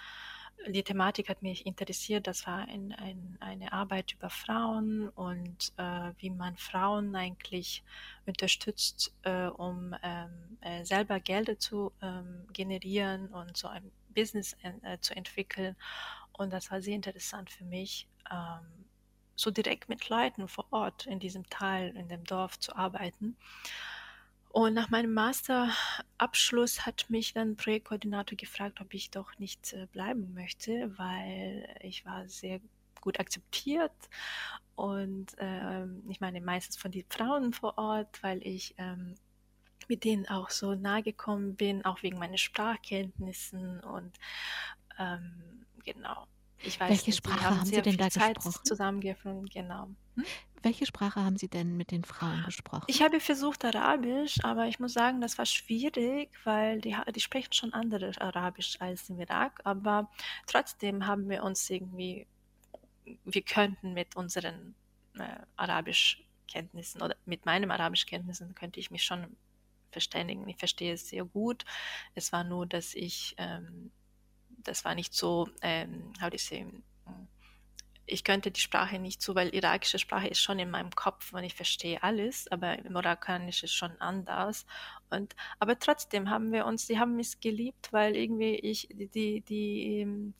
die Thematik hat mich interessiert. Das war ein, ein, eine Arbeit über Frauen und äh, wie man Frauen eigentlich unterstützt, äh, um ähm, äh, selber Gelder zu ähm, generieren und so ein Business äh, zu entwickeln. Und das war sehr interessant für mich, ähm, so direkt mit Leuten vor Ort in diesem Teil, in dem Dorf zu arbeiten. Und nach meinem Masterabschluss hat mich dann Projektkoordinator gefragt, ob ich doch nicht äh, bleiben möchte, weil ich war sehr gut akzeptiert und ähm, ich meine meistens von den Frauen vor Ort, weil ich ähm, mit denen auch so nahe gekommen bin, auch wegen meiner Sprachkenntnissen und ähm, genau. Ich weiß Welche nicht, Sprache haben, haben Sie denn da Zeit gesprochen? Zusammengefunden, genau. Hm? Welche Sprache haben Sie denn mit den Frauen gesprochen? Ich habe versucht Arabisch, aber ich muss sagen, das war schwierig, weil die, die sprechen schon andere Arabisch als im Irak, aber trotzdem haben wir uns irgendwie, wir könnten mit unseren äh, Arabischkenntnissen oder mit meinen Arabischkenntnissen könnte ich mich schon verständigen. Ich verstehe es sehr gut. Es war nur, dass ich, ähm, das war nicht so, ähm, how do say, ich könnte die Sprache nicht so, weil irakische Sprache ist schon in meinem Kopf und ich verstehe alles, aber Morokkanisch ist schon anders. Und, aber trotzdem haben wir uns, die haben mich geliebt, weil irgendwie ich, die, die, die ähm,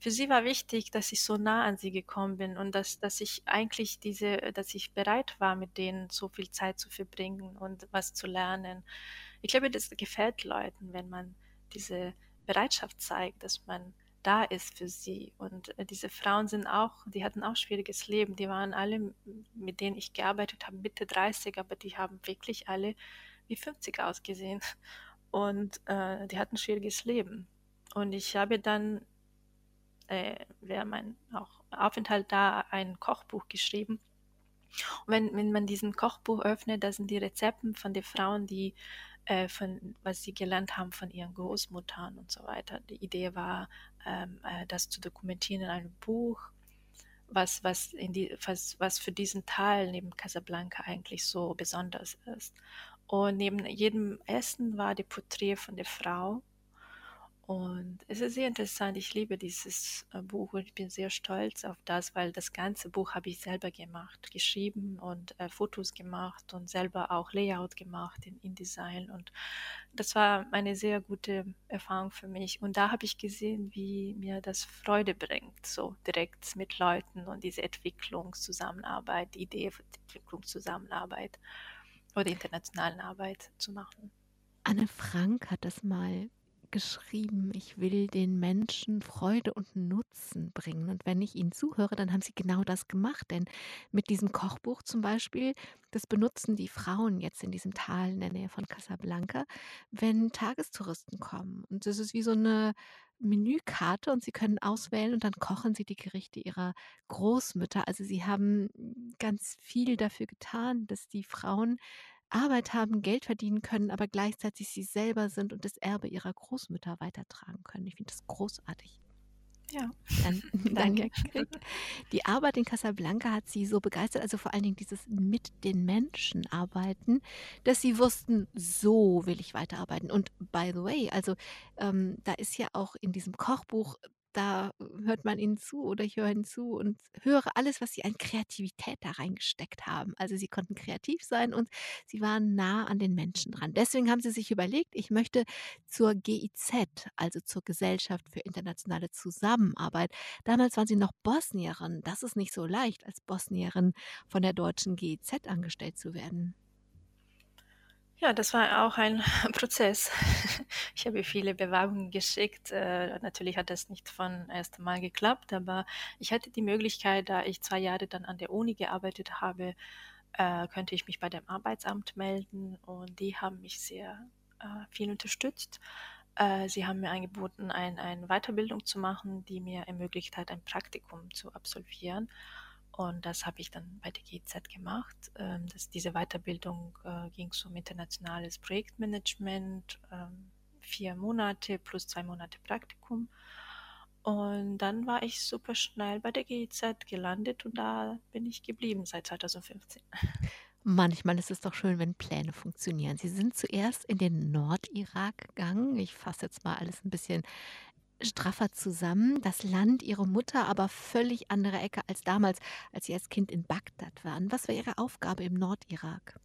für sie war wichtig, dass ich so nah an sie gekommen bin und dass, dass ich eigentlich diese, dass ich bereit war, mit denen so viel Zeit zu verbringen und was zu lernen. Ich glaube, das gefällt Leuten, wenn man diese Bereitschaft zeigt, dass man da ist für sie. Und äh, diese Frauen sind auch, die hatten auch schwieriges Leben. Die waren alle, mit denen ich gearbeitet habe, Mitte 30, aber die haben wirklich alle wie 50 ausgesehen. Und äh, die hatten schwieriges Leben. Und ich habe dann äh, während mein auch Aufenthalt da ein Kochbuch geschrieben. Und wenn, wenn man diesen Kochbuch öffnet, da sind die Rezepten von den Frauen, die äh, von was sie gelernt haben von ihren Großmuttern und so weiter. Die Idee war, ähm, äh, das zu dokumentieren in einem Buch, was, was, in die, was, was für diesen Teil neben Casablanca eigentlich so besonders ist. Und neben jedem Essen war die Porträt von der Frau und es ist sehr interessant. Ich liebe dieses äh, Buch und ich bin sehr stolz auf das, weil das ganze Buch habe ich selber gemacht, geschrieben und äh, Fotos gemacht und selber auch Layout gemacht in InDesign. Und das war eine sehr gute Erfahrung für mich. Und da habe ich gesehen, wie mir das Freude bringt, so direkt mit Leuten und diese Entwicklungszusammenarbeit, die Idee von Entwicklungszusammenarbeit oder internationalen Arbeit zu machen. Anne Frank hat das mal geschrieben, ich will den Menschen Freude und Nutzen bringen. Und wenn ich ihnen zuhöre, dann haben sie genau das gemacht. Denn mit diesem Kochbuch zum Beispiel, das benutzen die Frauen jetzt in diesem Tal in der Nähe von Casablanca, wenn Tagestouristen kommen. Und das ist wie so eine Menükarte und sie können auswählen und dann kochen sie die Gerichte ihrer Großmütter. Also sie haben ganz viel dafür getan, dass die Frauen Arbeit haben, Geld verdienen können, aber gleichzeitig sie selber sind und das Erbe ihrer Großmütter weitertragen können. Ich finde das großartig. Ja, Dann, danke. Die Arbeit in Casablanca hat sie so begeistert, also vor allen Dingen dieses mit den Menschen arbeiten, dass sie wussten, so will ich weiterarbeiten. Und by the way, also ähm, da ist ja auch in diesem Kochbuch da hört man ihnen zu oder ich höre ihnen zu und höre alles, was sie an Kreativität da reingesteckt haben. Also sie konnten kreativ sein und sie waren nah an den Menschen dran. Deswegen haben sie sich überlegt, ich möchte zur GIZ, also zur Gesellschaft für internationale Zusammenarbeit. Damals waren sie noch Bosnierin. Das ist nicht so leicht, als Bosnierin von der deutschen GIZ angestellt zu werden. Ja, das war auch ein Prozess. Ich habe viele Bewerbungen geschickt. Äh, natürlich hat das nicht von erstem Mal geklappt, aber ich hatte die Möglichkeit, da ich zwei Jahre dann an der Uni gearbeitet habe, äh, könnte ich mich bei dem Arbeitsamt melden und die haben mich sehr äh, viel unterstützt. Äh, sie haben mir angeboten, ein, eine Weiterbildung zu machen, die mir ermöglicht hat, ein Praktikum zu absolvieren. Und das habe ich dann bei der GZ gemacht. Ähm, das, diese Weiterbildung äh, ging um internationales Projektmanagement, ähm, vier Monate plus zwei Monate Praktikum. Und dann war ich super schnell bei der GIZ gelandet und da bin ich geblieben seit 2015. Manchmal ist es doch schön, wenn Pläne funktionieren. Sie sind zuerst in den Nordirak gegangen. Ich fasse jetzt mal alles ein bisschen straffer zusammen. Das Land, ihre Mutter, aber völlig andere Ecke als damals, als sie als Kind in Bagdad waren. Was war ihre Aufgabe im Nordirak?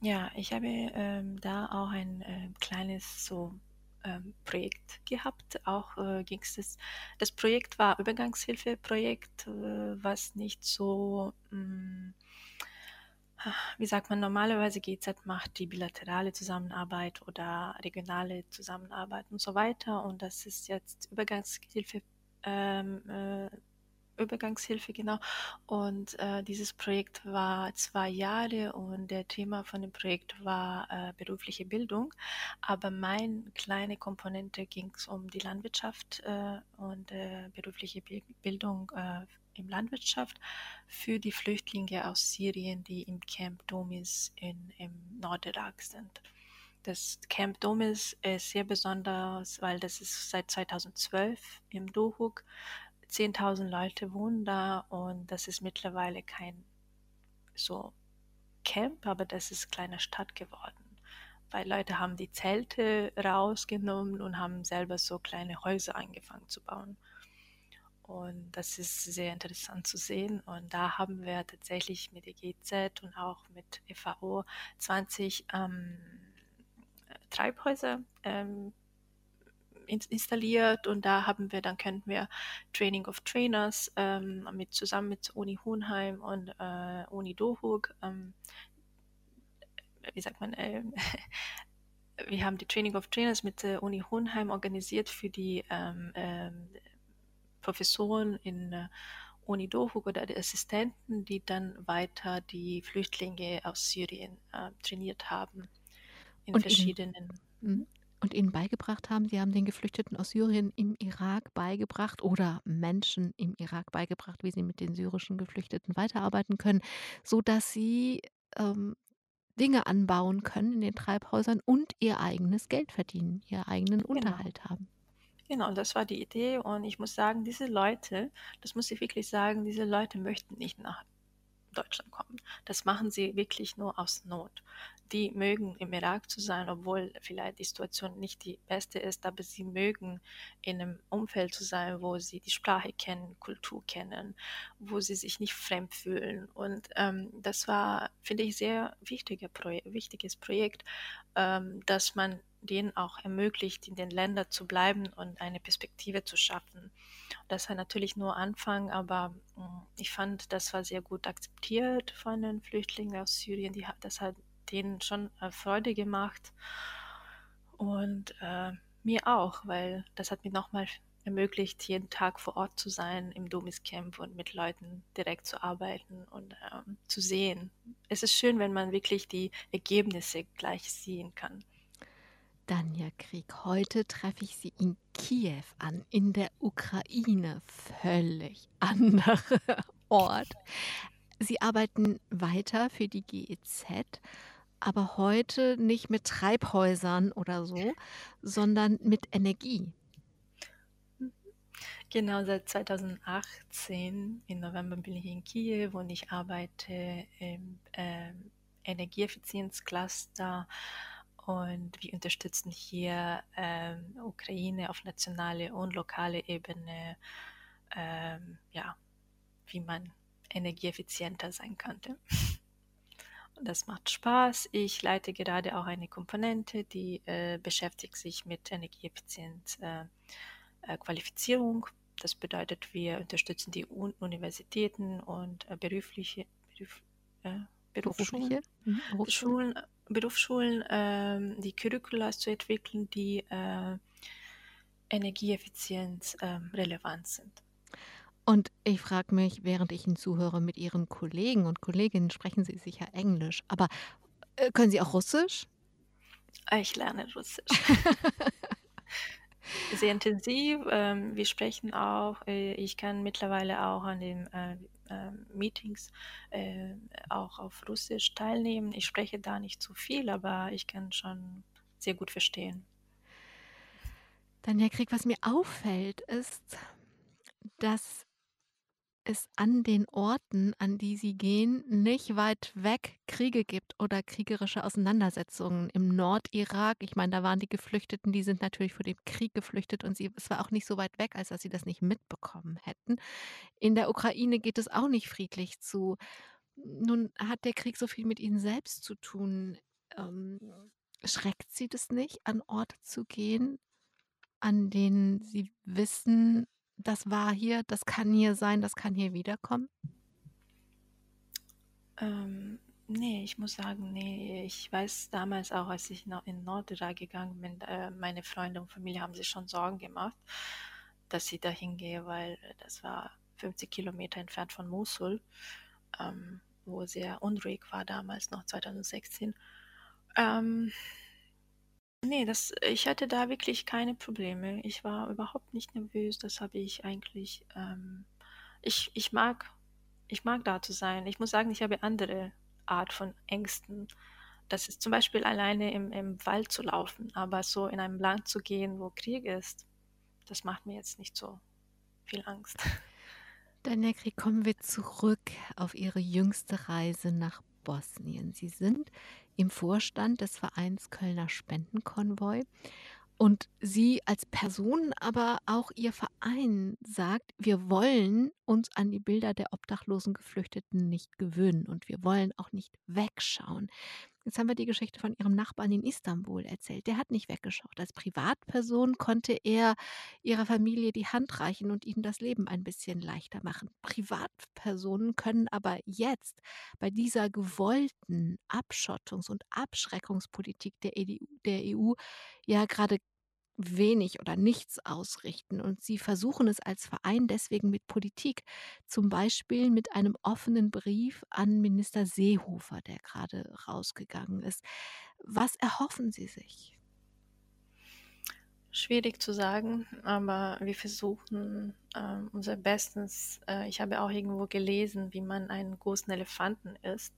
Ja, ich habe ähm, da auch ein äh, kleines so ähm, Projekt gehabt. Auch äh, ging es das Projekt war Übergangshilfeprojekt, äh, was nicht so mh, mm, wie sagt man, normalerweise GZ macht die bilaterale Zusammenarbeit oder regionale Zusammenarbeit und so weiter. Und das ist jetzt Übergangshilfe ähm, äh, Übergangshilfe, genau. Und äh, dieses Projekt war zwei Jahre und der Thema von dem Projekt war äh, berufliche Bildung. Aber meine kleine Komponente ging es um die Landwirtschaft äh, und äh, berufliche Bildung im Landwirtschaft für die Flüchtlinge aus Syrien, die im Camp Domis in, im Nordirak sind. Das Camp Domis ist sehr besonders, weil das ist seit 2012 im Dohuk 10.000 Leute wohnen da und das ist mittlerweile kein so Camp, aber das ist kleine Stadt geworden. Weil Leute haben die Zelte rausgenommen und haben selber so kleine Häuser angefangen zu bauen. Und das ist sehr interessant zu sehen. Und da haben wir tatsächlich mit der GZ und auch mit FAO 20 ähm, Treibhäuser ähm, installiert und da haben wir, dann könnten wir Training of Trainers ähm, mit, zusammen mit Uni Hohenheim und äh, Uni Dohuk, ähm, wie sagt man, äh, wir haben die Training of Trainers mit der Uni Hohenheim organisiert für die ähm, ähm Professoren in äh, Uni Dohuk oder die Assistenten, die dann weiter die Flüchtlinge aus Syrien äh, trainiert haben in und verschiedenen. Ihnen, mhm und ihnen beigebracht haben. Sie haben den Geflüchteten aus Syrien im Irak beigebracht oder Menschen im Irak beigebracht, wie sie mit den syrischen Geflüchteten weiterarbeiten können, sodass sie ähm, Dinge anbauen können in den Treibhäusern und ihr eigenes Geld verdienen, ihren eigenen Genau. Unterhalt haben. Genau, das war die Idee. Und ich muss sagen, diese Leute, das muss ich wirklich sagen, diese Leute möchten nicht nach Deutschland kommen. Das machen sie wirklich nur aus Not die mögen im Irak zu sein, obwohl vielleicht die Situation nicht die beste ist, aber sie mögen in einem Umfeld zu sein, wo sie die Sprache kennen, Kultur kennen, wo sie sich nicht fremd fühlen. Und ähm, das war, finde ich, sehr wichtige Proje wichtiges Projekt, ähm, dass man denen auch ermöglicht, in den Ländern zu bleiben und eine Perspektive zu schaffen. Das war natürlich nur Anfang, aber mh, hm, ich fand, das war sehr gut akzeptiert von den Flüchtlingen aus Syrien. Die, das hat denen schon äh, Freude gemacht und äh, mir auch, weil das hat mir nochmal ermöglicht, jeden Tag vor Ort zu sein im Domis-Camp und mit Leuten direkt zu arbeiten und ähm, zu sehen. Es ist schön, wenn man wirklich die Ergebnisse gleich sehen kann. Danja Krieg, heute treffe ich Sie in Kiew an, in der Ukraine. Völlig anderer Ort. Sie arbeiten weiter für die GEZ aber heute nicht mit Treibhäusern oder so, sondern mit Energie. Genau, seit 2018 im November bin ich in Kiew und ich arbeite im äh, Energieeffizienzcluster und wir unterstützen hier äh, Ukraine auf nationale und lokale Ebene, äh, ja, wie man energieeffizienter sein könnte. Das macht Spaß. Ich leite gerade auch eine Komponente, die äh, beschäftigt sich mit Energieeffizienz äh, äh, Qualifizierung. Das bedeutet, wir unterstützen die Un Universitäten und äh, berufliche, Beruf, äh, Berufsschulen, mhm, Berufsschulen, Berufsschulen ähm, die Curricula zu entwickeln, die äh, Energieeffizienz ähm, relevant sind. Und ich frage mich, während ich Ihnen zuhöre, mit Ihren Kollegen und Kolleginnen sprechen Sie sicher Englisch, aber äh, können Sie auch Russisch? Ich lerne Russisch. Sehr intensiv. Ähm, wir sprechen auch. Äh, ich kann mittlerweile auch an äh, äh, Meetings äh, auch auf Russisch teilnehmen. Ich spreche da nicht zu viel, aber ich kann schon sehr gut verstehen. Dann, Herr Krieg, was mir auffällt, ist, dass es an den Orten, an die sie gehen, nicht weit weg Kriege gibt oder kriegerische Auseinandersetzungen. Im Nordirak, ich meine, da waren die Geflüchteten, die sind natürlich vor dem Krieg geflüchtet und sie, es war auch nicht so weit weg, als dass sie das nicht mitbekommen hätten. In der Ukraine geht es auch nicht friedlich zu. Nun hat der Krieg so viel mit ihnen selbst zu tun. Ähm, schreckt sie das nicht, an Orte zu gehen, an denen sie wissen, das war hier, das kann hier sein, das kann hier wiederkommen? Ähm, Ne, ich muss sagen, ne, ich weiß damals auch, als ich noch in Nordirak gegangen bin, äh, meine Freunde und Familie haben sich schon Sorgen gemacht, dass ich da hingehe, weil das war 50 Kilometer entfernt von Mosul, ähm, wo sehr unruhig war damals, noch 2016. Ähm, ne, das ich hatte da wirklich keine Probleme. Ich war überhaupt nicht nervös. Das habe ich eigentlich ähm, ich ich mag ich mag da zu sein. Ich muss sagen, ich habe andere Art von Ängsten. Das ist zum Beispiel alleine im im Wald zu laufen, aber so in einem Land zu gehen, wo Krieg ist, das macht mir jetzt nicht so viel Angst. Danja Krieg, kommen wir zurück auf Ihre jüngste Reise nach Bosnien. Sie sind im Vorstand des Vereins Kölner Spendenkonvoi und Sie als Person, aber auch Ihr Verein sagt: „Wir wollen uns an die Bilder der obdachlosen Geflüchteten nicht gewöhnen und wir wollen auch nicht wegschauen.“ Jetzt haben wir die Geschichte von Ihrem Nachbarn in Istanbul erzählt. Der hat nicht weggeschaut. Als Privatperson konnte er Ihrer Familie die Hand reichen und ihnen das Leben ein bisschen leichter machen. Privatpersonen können aber jetzt bei dieser gewollten Abschottungs und Abschreckungspolitik der EDU der EU ja grade wenig oder nichts ausrichten und Sie versuchen es als Verein deswegen mit Politik, zum Beispiel mit einem offenen Brief an Minister Seehofer, der grade rausgegangen ist. Was erhoffen Sie sich? Schwierig zu sagen, aber wir versuchen, ähm, unser Bestes. Äh, ich habe auch irgendwo gelesen, wie man einen großen Elefanten isst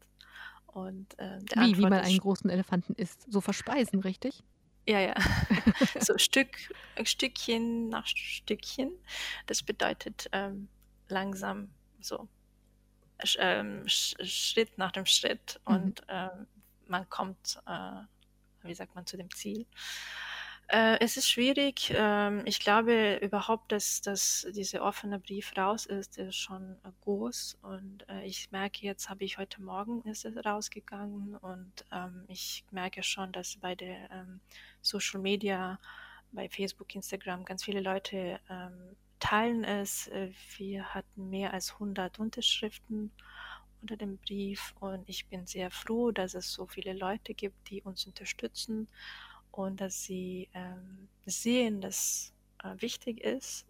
und, äh, Wie, wie man einen großen Elefanten isst? So verspeisen, richtig? Ja, ja. So Stück Stückchen nach Stückchen. Das bedeutet, ähm, langsam so sch ähm, Sch Schritt nach dem Schritt Mhm. und, ähm, man kommt, äh, wie sagt man, zu dem Ziel. Äh, es ist schwierig. Ähm, ich glaube überhaupt, dass dass dieser offene Brief raus ist, ist schon, äh, groß und, äh, ich merke jetzt habe ich heute Morgen ist es rausgegangen und, ähm, ich merke schon, dass bei der, ähm, Social Media, bei Facebook, Instagram ganz viele Leute, ähm, teilen es. Äh, wir hatten mehr als 100 Unterschriften unter dem Brief und ich bin sehr froh, dass es so viele Leute gibt, die uns unterstützen und dass sie, ähm, sehen, dass, äh, wichtig ist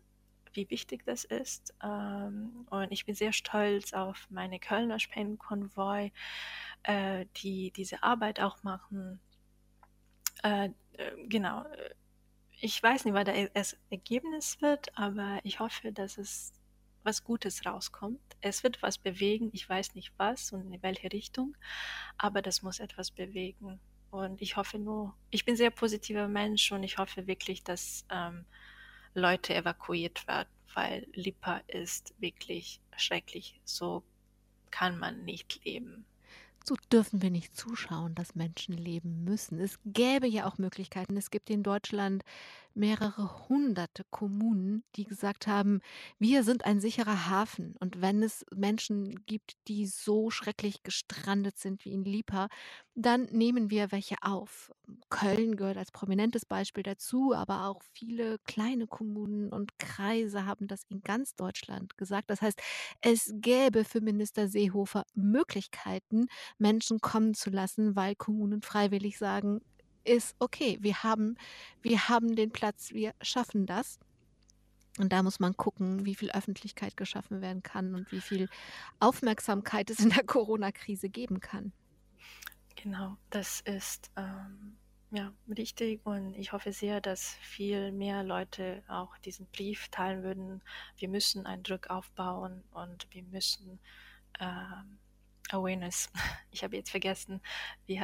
wie wichtig das ist. Ähm, und ich bin sehr stolz auf meine Kölner Spendenkonvoi, äh, die diese Arbeit auch machen. Äh, äh, genau, ich weiß nicht, was e das Ergebnis wird, aber ich hoffe, dass es was Gutes rauskommt. Es wird was bewegen. Ich weiß nicht was und in welche Richtung, aber das muss etwas bewegen. Und ich hoffe nur ich bin sehr positiver Mensch und ich hoffe wirklich, dass, ähm, Leute evakuiert werden, weil Lipa ist wirklich schrecklich. So kann man nicht leben. So dürfen wir nicht zuschauen, dass Menschen leben müssen. Es gäbe ja auch Möglichkeiten. Es gibt in Deutschland mehrere Hunderte Kommunen, die gesagt haben: „Wir sind ein sicherer Hafen und wenn es Menschen gibt, die so schrecklich gestrandet sind wie in Lipa, dann nehmen wir welche auf.“ Köln gehört als prominentes Beispiel dazu, aber auch viele kleine Kommunen und Kreise haben das in ganz Deutschland gesagt. Das heißt, es gäbe für Minister Seehofer Möglichkeiten, Menschen kommen zu lassen, weil Kommunen freiwillig sagen: „Ist okay, wir haben wir haben den Platz, wir schaffen das.“ Und da muss man gucken, wie viel Öffentlichkeit geschaffen werden kann und wie viel Aufmerksamkeit es in der Coronakrise geben kann. Genau, das ist, ähm, ja, richtig und ich hoffe sehr, dass viel mehr Leute auch diesen Brief teilen würden. Wir müssen einen Druck aufbauen und wir müssen, ähm, Awareness ich habe jetzt vergessen, wie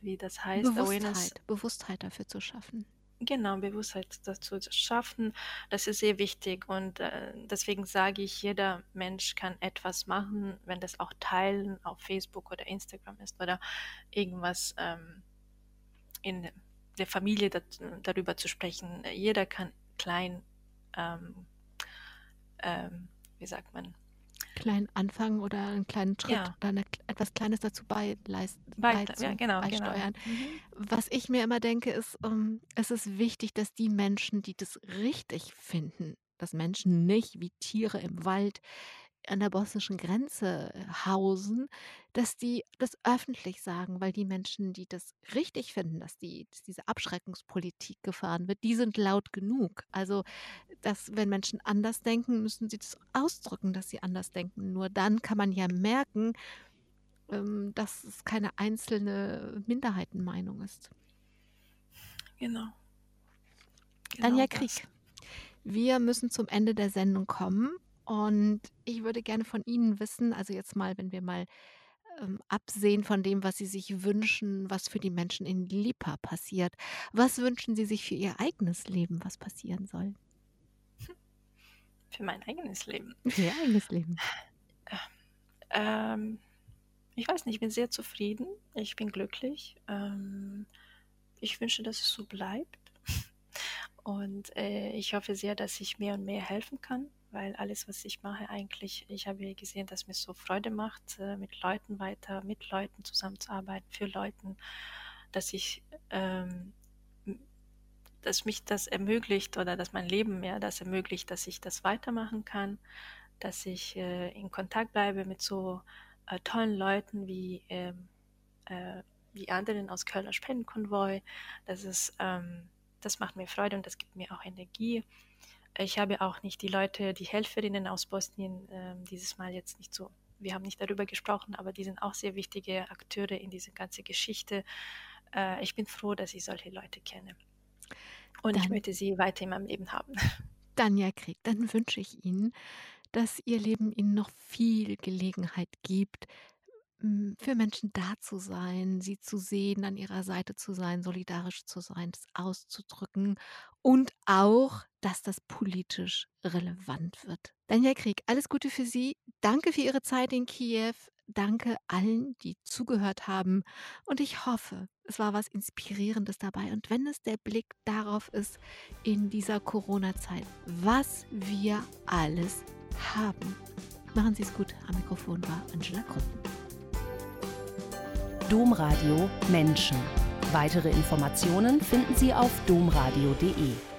wie das heißt, Awareness Bewusstheit Bewusstheit dafür zu schaffen. Genau, Bewusstheit dazu zu schaffen, das ist sehr wichtig und, äh, deswegen sage ich, jeder Mensch kann etwas machen, wenn das auch teilen auf Facebook oder Instagram ist oder irgendwas, ähm, in der Familie dat darüber zu sprechen. Jeder kann klein, ähm ähm, wie sagt man? Klein anfangen oder 'n kleinen Schritt Ja. oder 'ne etwas Kleines dazu beileisten Weiter ja, beizu genau, genau. beisteuern. Mhm. Was ich mir immer denke, ist, ähm, es ist wichtig, dass die Menschen, die das richtig finden, dass Menschen nicht wie Tiere im Wald an der bosnischen Grenze hausen, dass die das öffentlich sagen, weil die Menschen, die das richtig finden, dass die dass diese Abschreckungspolitik gefahren wird, die sind laut genug. Also, dass wenn Menschen anders denken, müssen sie das ausdrücken, dass sie anders denken. Nur dann kann man ja merken, ähm, dass es keine einzelne Minderheitenmeinung ist. Genau. Genau Krieg. Wir müssen zum Ende der Sendung kommen und ich würde gerne von Ihnen wissen, also jetzt mal, wenn wir mal ähm, absehen von dem, was Sie sich wünschen, was für die Menschen in Lipa passiert. Was wünschen Sie sich für Ihr eigenes Leben, was passieren soll? Für mein eigenes Leben. Für Ihr eigenes Leben. Ähm, ich weiß nicht, ich bin sehr zufrieden. Ich bin glücklich. Ähm, ich wünsche, dass es so bleibt. Und äh, ich hoffe sehr, dass ich mehr und mehr helfen kann, weil alles, was ich mache, eigentlich, ich habe gesehen, dass mir so Freude macht, äh, mit Leuten weiter, mit Leuten zusammenzuarbeiten, für Leuten, dass ich, ähm, dass mich das ermöglicht oder dass mein Leben mir das ermöglicht, dass ich das weitermachen kann, dass ich äh, in Kontakt bleibe mit so äh, tollen Leuten wie ähm, äh, anderen aus Kölner Spendenkonvoi. Das ist ähm, das macht mir Freude und das gibt mir auch Energie. Ich habe auch nicht die Leute, die Helferinnen aus Bosnien äh, dieses Mal jetzt nicht so, wir haben nicht darüber gesprochen, aber die sind auch sehr wichtige Akteure in diese ganze Geschichte. Äh, ich bin froh, dass ich solche Leute kenne. Und dann, ich möchte sie weiter in meinem Leben haben. Danja Krieg, dann wünsche ich Ihnen, dass Ihr Leben Ihnen noch viel Gelegenheit gibt, für Menschen da zu sein, sie zu sehen, an ihrer Seite zu sein, solidarisch zu sein, das auszudrücken und auch, dass das politisch relevant wird. Daniel Krieg, alles Gute für Sie. Danke für Ihre Zeit in Kiew. Danke allen, die zugehört haben. Und ich hoffe, es war was Inspirierendes dabei. Und wenn es der Blick darauf ist, in dieser Corona-Zeit, was wir alles haben. Machen Sie es gut. Am Mikrofon war Angela Kruppen. Domradio Menschen. Weitere Informationen finden Sie auf domradio.de.